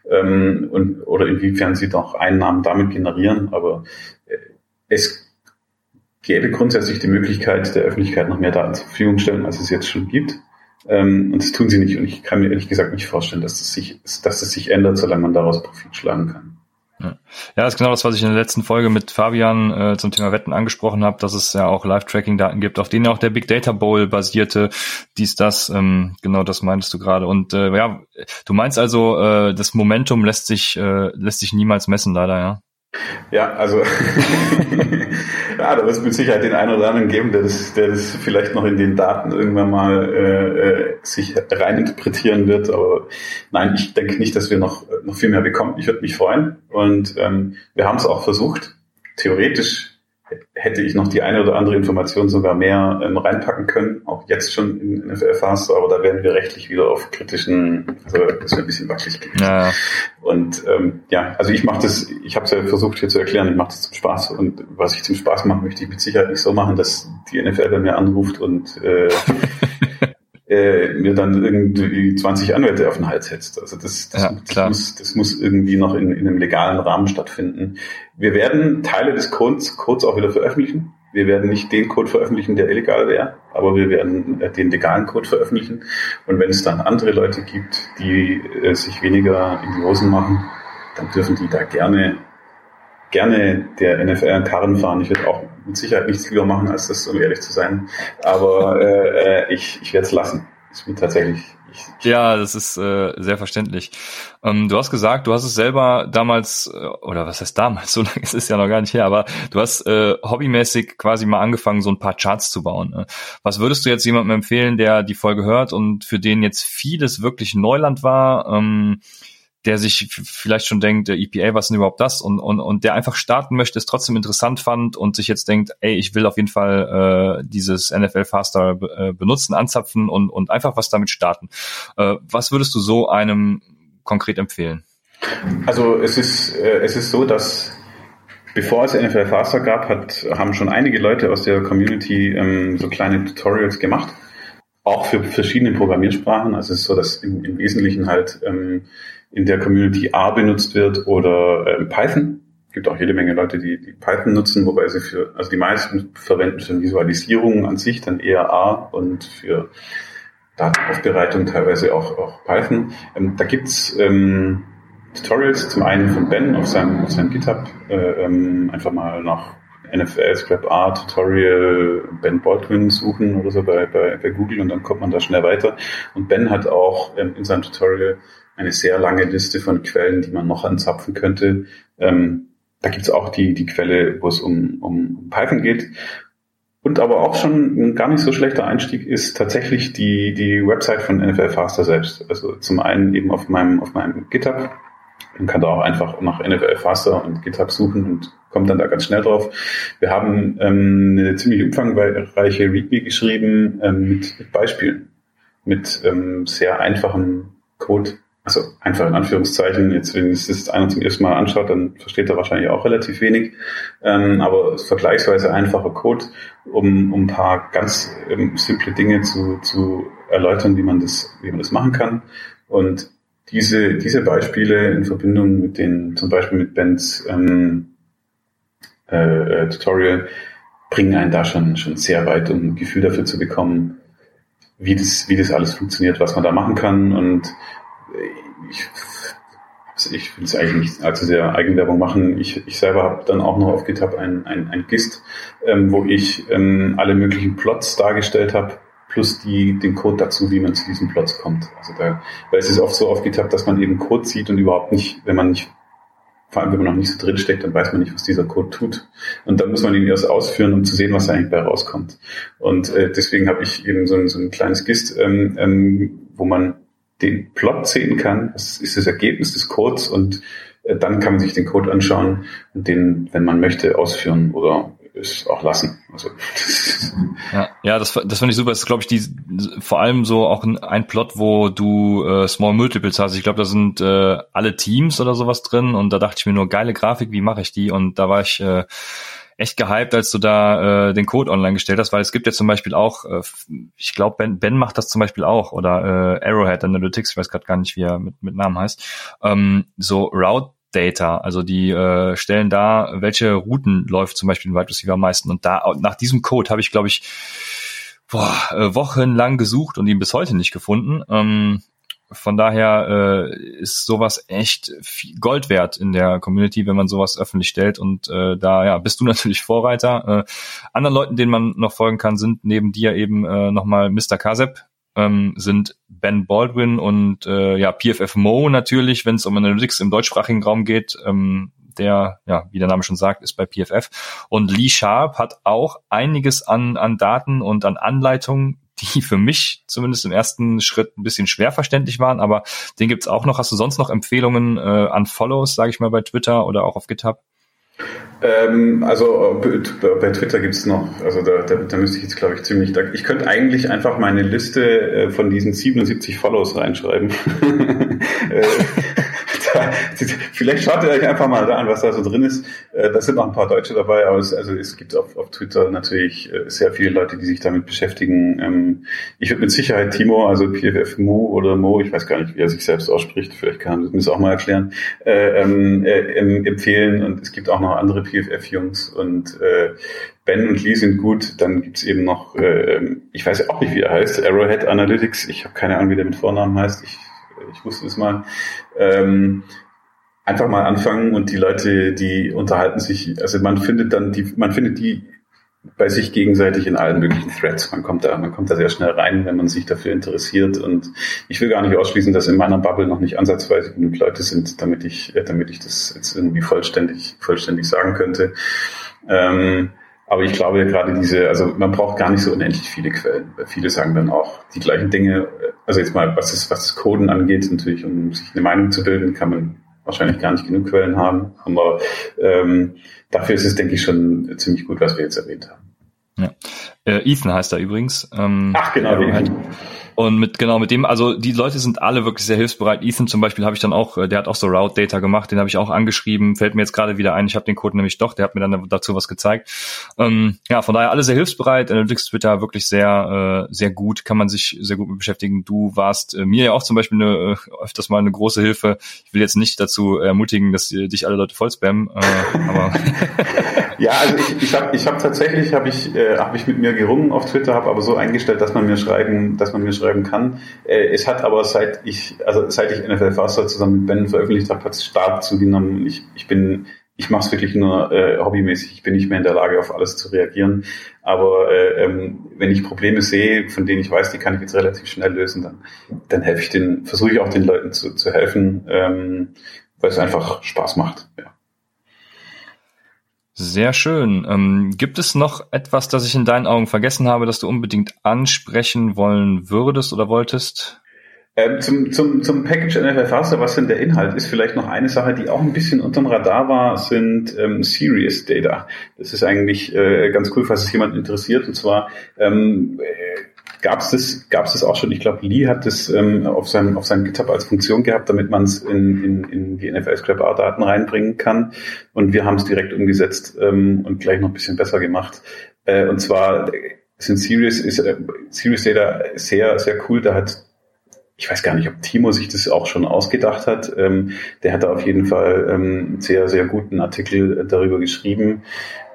Ähm, und, oder inwiefern sie doch Einnahmen damit generieren. Aber es gäbe grundsätzlich die Möglichkeit, der Öffentlichkeit noch mehr Daten zur Verfügung stellen, als es jetzt schon gibt. Ähm, und das tun sie nicht. Und ich kann mir ehrlich gesagt nicht vorstellen, dass das sich, dass das sich ändert, solange man daraus Profit schlagen kann. Ja. das ist genau das, was ich in der letzten Folge mit Fabian äh, zum Thema Wetten angesprochen habe, dass es ja auch Live-Tracking-Daten gibt, auf denen auch der Big Data Bowl basierte. Dies, das, ähm, genau das meintest du gerade. Und äh, ja, du meinst also, äh, das Momentum lässt sich äh, lässt sich niemals messen, leider, ja. Ja, also ja, da wird es mit Sicherheit den einen oder anderen geben, der das, der das vielleicht noch in den Daten irgendwann mal äh, äh, sich reininterpretieren wird. Aber nein, ich denke nicht, dass wir noch, noch viel mehr bekommen. Ich würde mich freuen. Und ähm, wir haben es auch versucht. Theoretisch hätte ich noch die eine oder andere Information sogar mehr ähm, reinpacken können, auch jetzt schon in NFL Fast, aber da werden wir rechtlich wieder auf kritischen, also das wäre ein bisschen wackelig gewesen. Ja. Und ähm, ja, also ich mache das, ich habe es ja versucht hier zu erklären, ich mache das zum Spaß und was ich zum Spaß mache, möchte ich mit Sicherheit nicht so machen, dass die NFL bei mir anruft und äh, äh, mir dann irgendwie 20 Anwälte auf den Hals setzt. Also das, das, ja, das, muss, das muss irgendwie noch in, in einem legalen Rahmen stattfinden. Wir werden Teile des Codes, Codes auch wieder veröffentlichen. Wir werden nicht den Code veröffentlichen, der illegal wäre, aber wir werden äh, den legalen Code veröffentlichen. Und wenn es dann andere Leute gibt, die äh, sich weniger in die Hosen machen, dann dürfen die da gerne gerne der NFL einen Karren fahren. Ich würde auch mit Sicherheit nichts lieber machen, als das, um ehrlich zu sein. Aber äh, äh ich, ich werde es lassen. Ist mir tatsächlich. Ich, ich ja, das ist äh, sehr verständlich. Ähm, du hast gesagt, du hast es selber damals, äh, oder was heißt damals, so lange ist es ja noch gar nicht her, aber du hast äh, hobbymäßig quasi mal angefangen, so ein paar Charts zu bauen. Ne? Was würdest du jetzt jemandem empfehlen, der die Folge hört und für den jetzt vieles wirklich Neuland war? Ähm, der sich vielleicht schon denkt, der EPA, was denn überhaupt das? Und, und, und der einfach starten möchte, es trotzdem interessant fand und sich jetzt denkt, ey, ich will auf jeden Fall äh, dieses NFL Faster äh, benutzen, anzapfen und, und einfach was damit starten. Äh, was würdest du so einem konkret empfehlen? Also es ist, äh, es ist so, dass bevor es NFL Faster gab, hat, haben schon einige Leute aus der Community ähm, so kleine Tutorials gemacht auch für verschiedene Programmiersprachen. Also es ist so, dass im, im Wesentlichen halt ähm, in der Community A benutzt wird oder äh, Python. Es gibt auch jede Menge Leute, die, die Python nutzen, wobei sie für, also die meisten verwenden für Visualisierung an sich dann eher A und für Datenaufbereitung teilweise auch, auch Python. Ähm, da gibt's ähm, Tutorials, zum einen von Ben auf seinem, auf seinem GitHub, äh, ähm, einfach mal nach NFL Scrap A Tutorial Ben Baldwin suchen oder so bei, bei, bei Google und dann kommt man da schnell weiter. Und Ben hat auch ähm, in seinem Tutorial eine sehr lange Liste von Quellen, die man noch anzapfen könnte. Ähm, da gibt's auch die, die Quelle, wo es um, um Python geht. Und aber auch schon ein gar nicht so schlechter Einstieg ist tatsächlich die, die Website von NFL Faster selbst. Also zum einen eben auf meinem, auf meinem GitHub. Man kann da auch einfach nach NFL Faster und GitHub suchen und kommt dann da ganz schnell drauf. Wir haben ähm, eine ziemlich umfangreiche README geschrieben ähm, mit, mit Beispielen, mit ähm, sehr einfachem Code, also einfach in Anführungszeichen, jetzt wenn es das einer zum ersten Mal anschaut, dann versteht er wahrscheinlich auch relativ wenig, ähm, aber vergleichsweise einfacher Code, um, um ein paar ganz ähm, simple Dinge zu, zu erläutern, wie man das, wie man das machen kann. Und diese, diese Beispiele in Verbindung mit den, zum Beispiel mit Bens ähm, äh, äh, Tutorial, bringen einen da schon, schon sehr weit, um ein Gefühl dafür zu bekommen, wie das, wie das alles funktioniert, was man da machen kann. Und ich, ich will es eigentlich nicht allzu sehr Eigenwerbung machen. Ich, ich selber habe dann auch noch auf GitHub ein, ein, ein GIST, ähm, wo ich ähm, alle möglichen Plots dargestellt habe, plus die, den Code dazu, wie man zu diesen Plots kommt. Also da, weil es ist oft so auf GitHub, dass man eben Code sieht und überhaupt nicht, wenn man nicht, vor allem wenn man noch nicht so drin steckt, dann weiß man nicht, was dieser Code tut. Und dann muss man ihn erst ausführen, um zu sehen, was da eigentlich bei rauskommt. Und äh, deswegen habe ich eben so ein, so ein kleines GIST, ähm, ähm, wo man den Plot sehen kann. Das ist das Ergebnis des Codes und äh, dann kann man sich den Code anschauen und den, wenn man möchte, ausführen oder es auch lassen. Also, ja, ja, das, das finde ich super. Das ist, glaube ich, die vor allem so auch ein, ein Plot, wo du äh, Small Multiples hast. Ich glaube, da sind äh, alle Teams oder sowas drin und da dachte ich mir nur, geile Grafik, wie mache ich die? Und da war ich äh, echt gehypt, als du da äh, den Code online gestellt hast, weil es gibt ja zum Beispiel auch, äh, ich glaube, ben, ben macht das zum Beispiel auch oder äh, Arrowhead Analytics, ich weiß gerade gar nicht, wie er mit, mit Namen heißt, ähm, so Route Data, also die äh, stellen da, welche Routen läuft zum Beispiel ein Wide Receiver am meisten und da nach diesem Code habe ich, glaube ich, boah, äh, wochenlang gesucht und ihn bis heute nicht gefunden. Ähm, von daher äh, ist sowas echt Gold wert in der Community, wenn man sowas öffentlich stellt. Und äh, da ja, bist du natürlich Vorreiter. Äh, anderen Leuten, denen man noch folgen kann, sind neben dir eben äh, nochmal Mr. Kasep, ähm, sind Ben Baldwin und äh, ja PFF Mo natürlich, wenn es um Analytics im deutschsprachigen Raum geht. Ähm, der, ja, wie der Name schon sagt, ist bei PFF. Und Lee Sharp hat auch einiges an, an Daten und an Anleitungen die für mich zumindest im ersten Schritt ein bisschen schwer verständlich waren, aber den gibt's auch noch. Hast du sonst noch Empfehlungen äh, an Follows, sage ich mal, bei Twitter oder auch auf GitHub? Ähm, also bei Twitter gibt's noch, also da, da, da müsste ich jetzt glaube ich ziemlich, ich könnte eigentlich einfach meine Liste äh, von diesen 77 Follows reinschreiben. Vielleicht schaut ihr euch einfach mal da an, was da so drin ist. Äh, da sind noch ein paar Deutsche dabei, aber es, also es gibt auf, auf Twitter natürlich äh, sehr viele Leute, die sich damit beschäftigen. Ähm, ich würde mit Sicherheit Timo, also PFF Mo oder Mo, ich weiß gar nicht, wie er sich selbst ausspricht, vielleicht kann er das auch mal erklären, äh, ähm, äh, empfehlen. Und es gibt auch noch andere PFF-Jungs und äh, Ben und Lee sind gut. Dann gibt's eben noch, äh, ich weiß auch nicht, wie er heißt, Arrowhead Analytics. Ich habe keine Ahnung, wie der mit Vornamen heißt. Ich ich wusste es mal. Ähm, einfach mal anfangen und die Leute, die unterhalten sich, also man findet dann die, man findet die bei sich gegenseitig in allen möglichen Threads. Man kommt da, man kommt da sehr schnell rein, wenn man sich dafür interessiert. Und ich will gar nicht ausschließen, dass in meiner Bubble noch nicht ansatzweise genug Leute sind, damit ich, äh, damit ich das jetzt irgendwie vollständig, vollständig sagen könnte. Ähm, aber ich glaube gerade diese, also man braucht gar nicht so unendlich viele Quellen, weil viele sagen dann auch die gleichen Dinge. Also jetzt mal, was das, was das Coden angeht, natürlich, um sich eine Meinung zu bilden, kann man wahrscheinlich gar nicht genug Quellen haben. Aber ähm, dafür ist es, denke ich, schon ziemlich gut, was wir jetzt erwähnt haben. Ja. Äh, Ethan heißt er übrigens. Ähm, Ach genau. Halt, und mit genau mit dem, also die Leute sind alle wirklich sehr hilfsbereit. Ethan zum Beispiel habe ich dann auch, äh, der hat auch so Route Data gemacht, den habe ich auch angeschrieben. Fällt mir jetzt gerade wieder ein. Ich habe den Code nämlich doch, der hat mir dann dazu was gezeigt. Ähm, ja, von daher alle sehr hilfsbereit. Analytics Twitter wirklich sehr äh, sehr gut, kann man sich sehr gut mit beschäftigen. Du warst äh, mir ja auch zum Beispiel eine, äh, öfters mal eine große Hilfe. Ich will jetzt nicht dazu ermutigen, dass äh, dich alle Leute voll spammen, äh, aber ja, also ich, ich habe ich hab tatsächlich habe ich äh, habe ich mit mir gerungen auf Twitter, habe aber so eingestellt, dass man mir schreiben, dass man mir schreiben kann. Äh, es hat aber seit ich, also seit ich NFL Faster zusammen mit Ben veröffentlicht habe, hat es stark zugenommen. Ich, ich bin, ich mache es wirklich nur äh, hobbymäßig. Ich bin nicht mehr in der Lage, auf alles zu reagieren. Aber äh, ähm, wenn ich Probleme sehe, von denen ich weiß, die kann ich jetzt relativ schnell lösen, dann, dann helfe ich den, versuche ich auch den Leuten zu, zu helfen, ähm, weil es einfach Spaß macht. Ja. Sehr schön. Ähm, gibt es noch etwas, das ich in deinen Augen vergessen habe, das du unbedingt ansprechen wollen würdest oder wolltest? Ähm, zum, zum, zum Package NFL Faster, was denn der Inhalt ist, vielleicht noch eine Sache, die auch ein bisschen unterm Radar war, sind ähm, Serious Data. Das ist eigentlich äh, ganz cool, falls es jemand interessiert. Und zwar ähm, gab es das, gab's das auch schon. Ich glaube, Lee hat das ähm, auf, seinem, auf seinem GitHub als Funktion gehabt, damit man es in, in, in die NFL Scrapper Daten reinbringen kann. Und wir haben es direkt umgesetzt ähm, und gleich noch ein bisschen besser gemacht. Äh, und zwar sind Serious, ist, äh, Serious Data sehr, sehr cool. Da hat ich weiß gar nicht, ob Timo sich das auch schon ausgedacht hat. Ähm, der hat da auf jeden Fall ähm, sehr, sehr guten Artikel darüber geschrieben,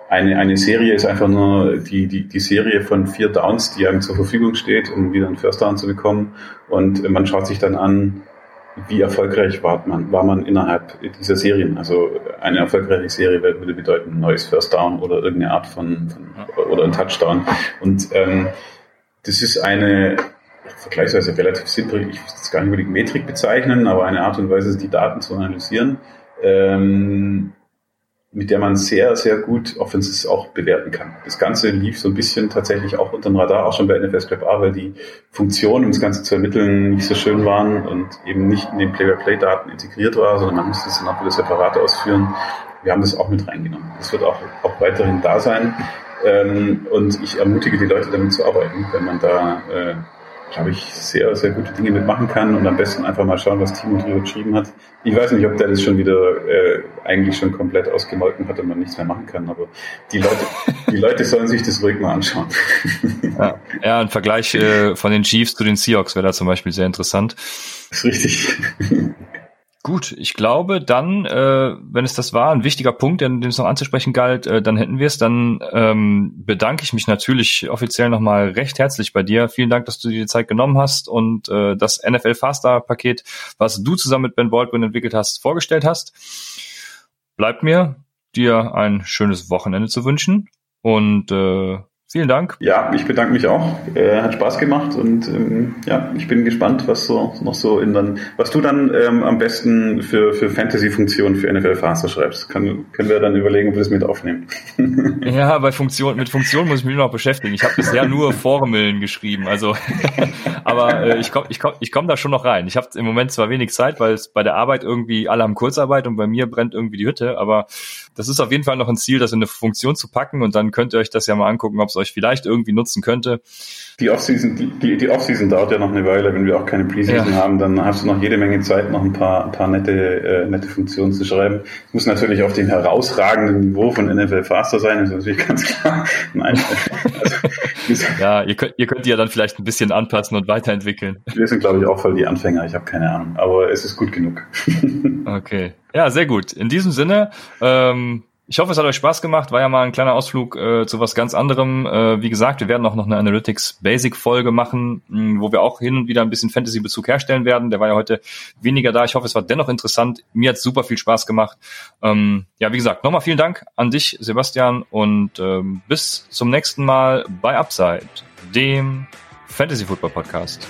eine, eine Serie ist einfach nur die, die, die Serie von vier Downs, die einem zur Verfügung steht, um wieder einen First Down zu bekommen. Und man schaut sich dann an, wie erfolgreich war man, war man innerhalb dieser Serien. Also eine erfolgreiche Serie würde bedeuten ein neues First Down oder irgendeine Art von, von oder ein Touchdown. Und ähm, das ist eine vergleichsweise relativ simpel, ich will es gar nicht unbedingt Metrik bezeichnen, aber eine Art und Weise, die Daten zu analysieren. Ähm, mit der man sehr, sehr gut Offenses auch bewerten kann. Das Ganze lief so ein bisschen tatsächlich auch unter dem Radar, auch schon bei NFL Scrap A, weil die Funktionen, um das Ganze zu ermitteln, nicht so schön waren und eben nicht in den Play-by-Play-Daten integriert war, sondern man musste es dann auch wieder separat ausführen. Wir haben das auch mit reingenommen. Das wird auch, auch weiterhin da sein. Ähm, und ich ermutige die Leute damit zu arbeiten, wenn man da äh, glaube ich, sehr, sehr gute Dinge mitmachen kann und am besten einfach mal schauen, was Timo drüber geschrieben hat. Ich weiß nicht, ob der das schon wieder äh, eigentlich schon komplett ausgemolken hat und man nichts mehr machen kann, aber die Leute, die Leute sollen sich das ruhig mal anschauen. Ja, ja ein Vergleich äh, von den Chiefs zu den Seahawks wäre da zum Beispiel sehr interessant. Das ist richtig. Gut, ich glaube, dann, äh, wenn es das war, ein wichtiger Punkt, den, den es noch anzusprechen galt, äh, dann hätten wir es. Dann ähm, bedanke ich mich natürlich offiziell nochmal recht herzlich bei dir. Vielen Dank, dass du dir die Zeit genommen hast und äh, das NFL Faster Paket, was du zusammen mit Ben Baldwin entwickelt hast, vorgestellt hast. Bleibt mir, dir ein schönes Wochenende zu wünschen und äh, Vielen Dank. Ja, ich bedanke mich auch. Äh, hat Spaß gemacht und ähm, ja, ich bin gespannt, was so noch so in dann, was du dann ähm, am besten für, für Fantasy-Funktionen für NFL Faster schreibst. Kann, können wir dann überlegen, ob wir das mit aufnehmen. ja, bei Funktion, mit Funktionen muss ich mich noch beschäftigen. Ich habe bisher nur Formeln geschrieben, also aber äh, ich komme ich komm, ich komm da schon noch rein. Ich habe im Moment zwar wenig Zeit, weil es bei der Arbeit irgendwie alle haben Kurzarbeit und bei mir brennt irgendwie die Hütte, aber das ist auf jeden Fall noch ein Ziel, das in eine Funktion zu packen und dann könnt ihr euch das ja mal angucken, ob es euch vielleicht irgendwie nutzen könnte. Die Offseason, die, die, die Offseason dauert ja noch eine Weile. Wenn wir auch keine Preseason ja. haben, dann hast du noch jede Menge Zeit, noch ein paar, ein paar nette, äh, nette Funktionen zu schreiben. Es muss natürlich auf dem herausragenden Niveau von NFL Faster sein, ist natürlich ganz klar. Nein. Also, ja, ihr könnt, ihr könnt die ja dann vielleicht ein bisschen anpassen und weiterentwickeln. Wir sind, glaube ich, auch voll die Anfänger. Ich habe keine Ahnung. Aber es ist gut genug. okay. Ja, sehr gut. In diesem Sinne, ähm, ich hoffe, es hat euch Spaß gemacht. War ja mal ein kleiner Ausflug äh, zu was ganz anderem. Äh, wie gesagt, wir werden auch noch eine Analytics Basic Folge machen, mh, hm, wo wir auch hin und wieder ein bisschen Fantasy Bezug herstellen werden. Der war ja heute weniger da. Ich hoffe, es war dennoch interessant. Mir hat super viel Spaß gemacht. Ähm, ja, wie gesagt, nochmal vielen Dank an dich, Sebastian, und ähm, bis zum nächsten Mal bei Upside, dem Fantasy Football Podcast.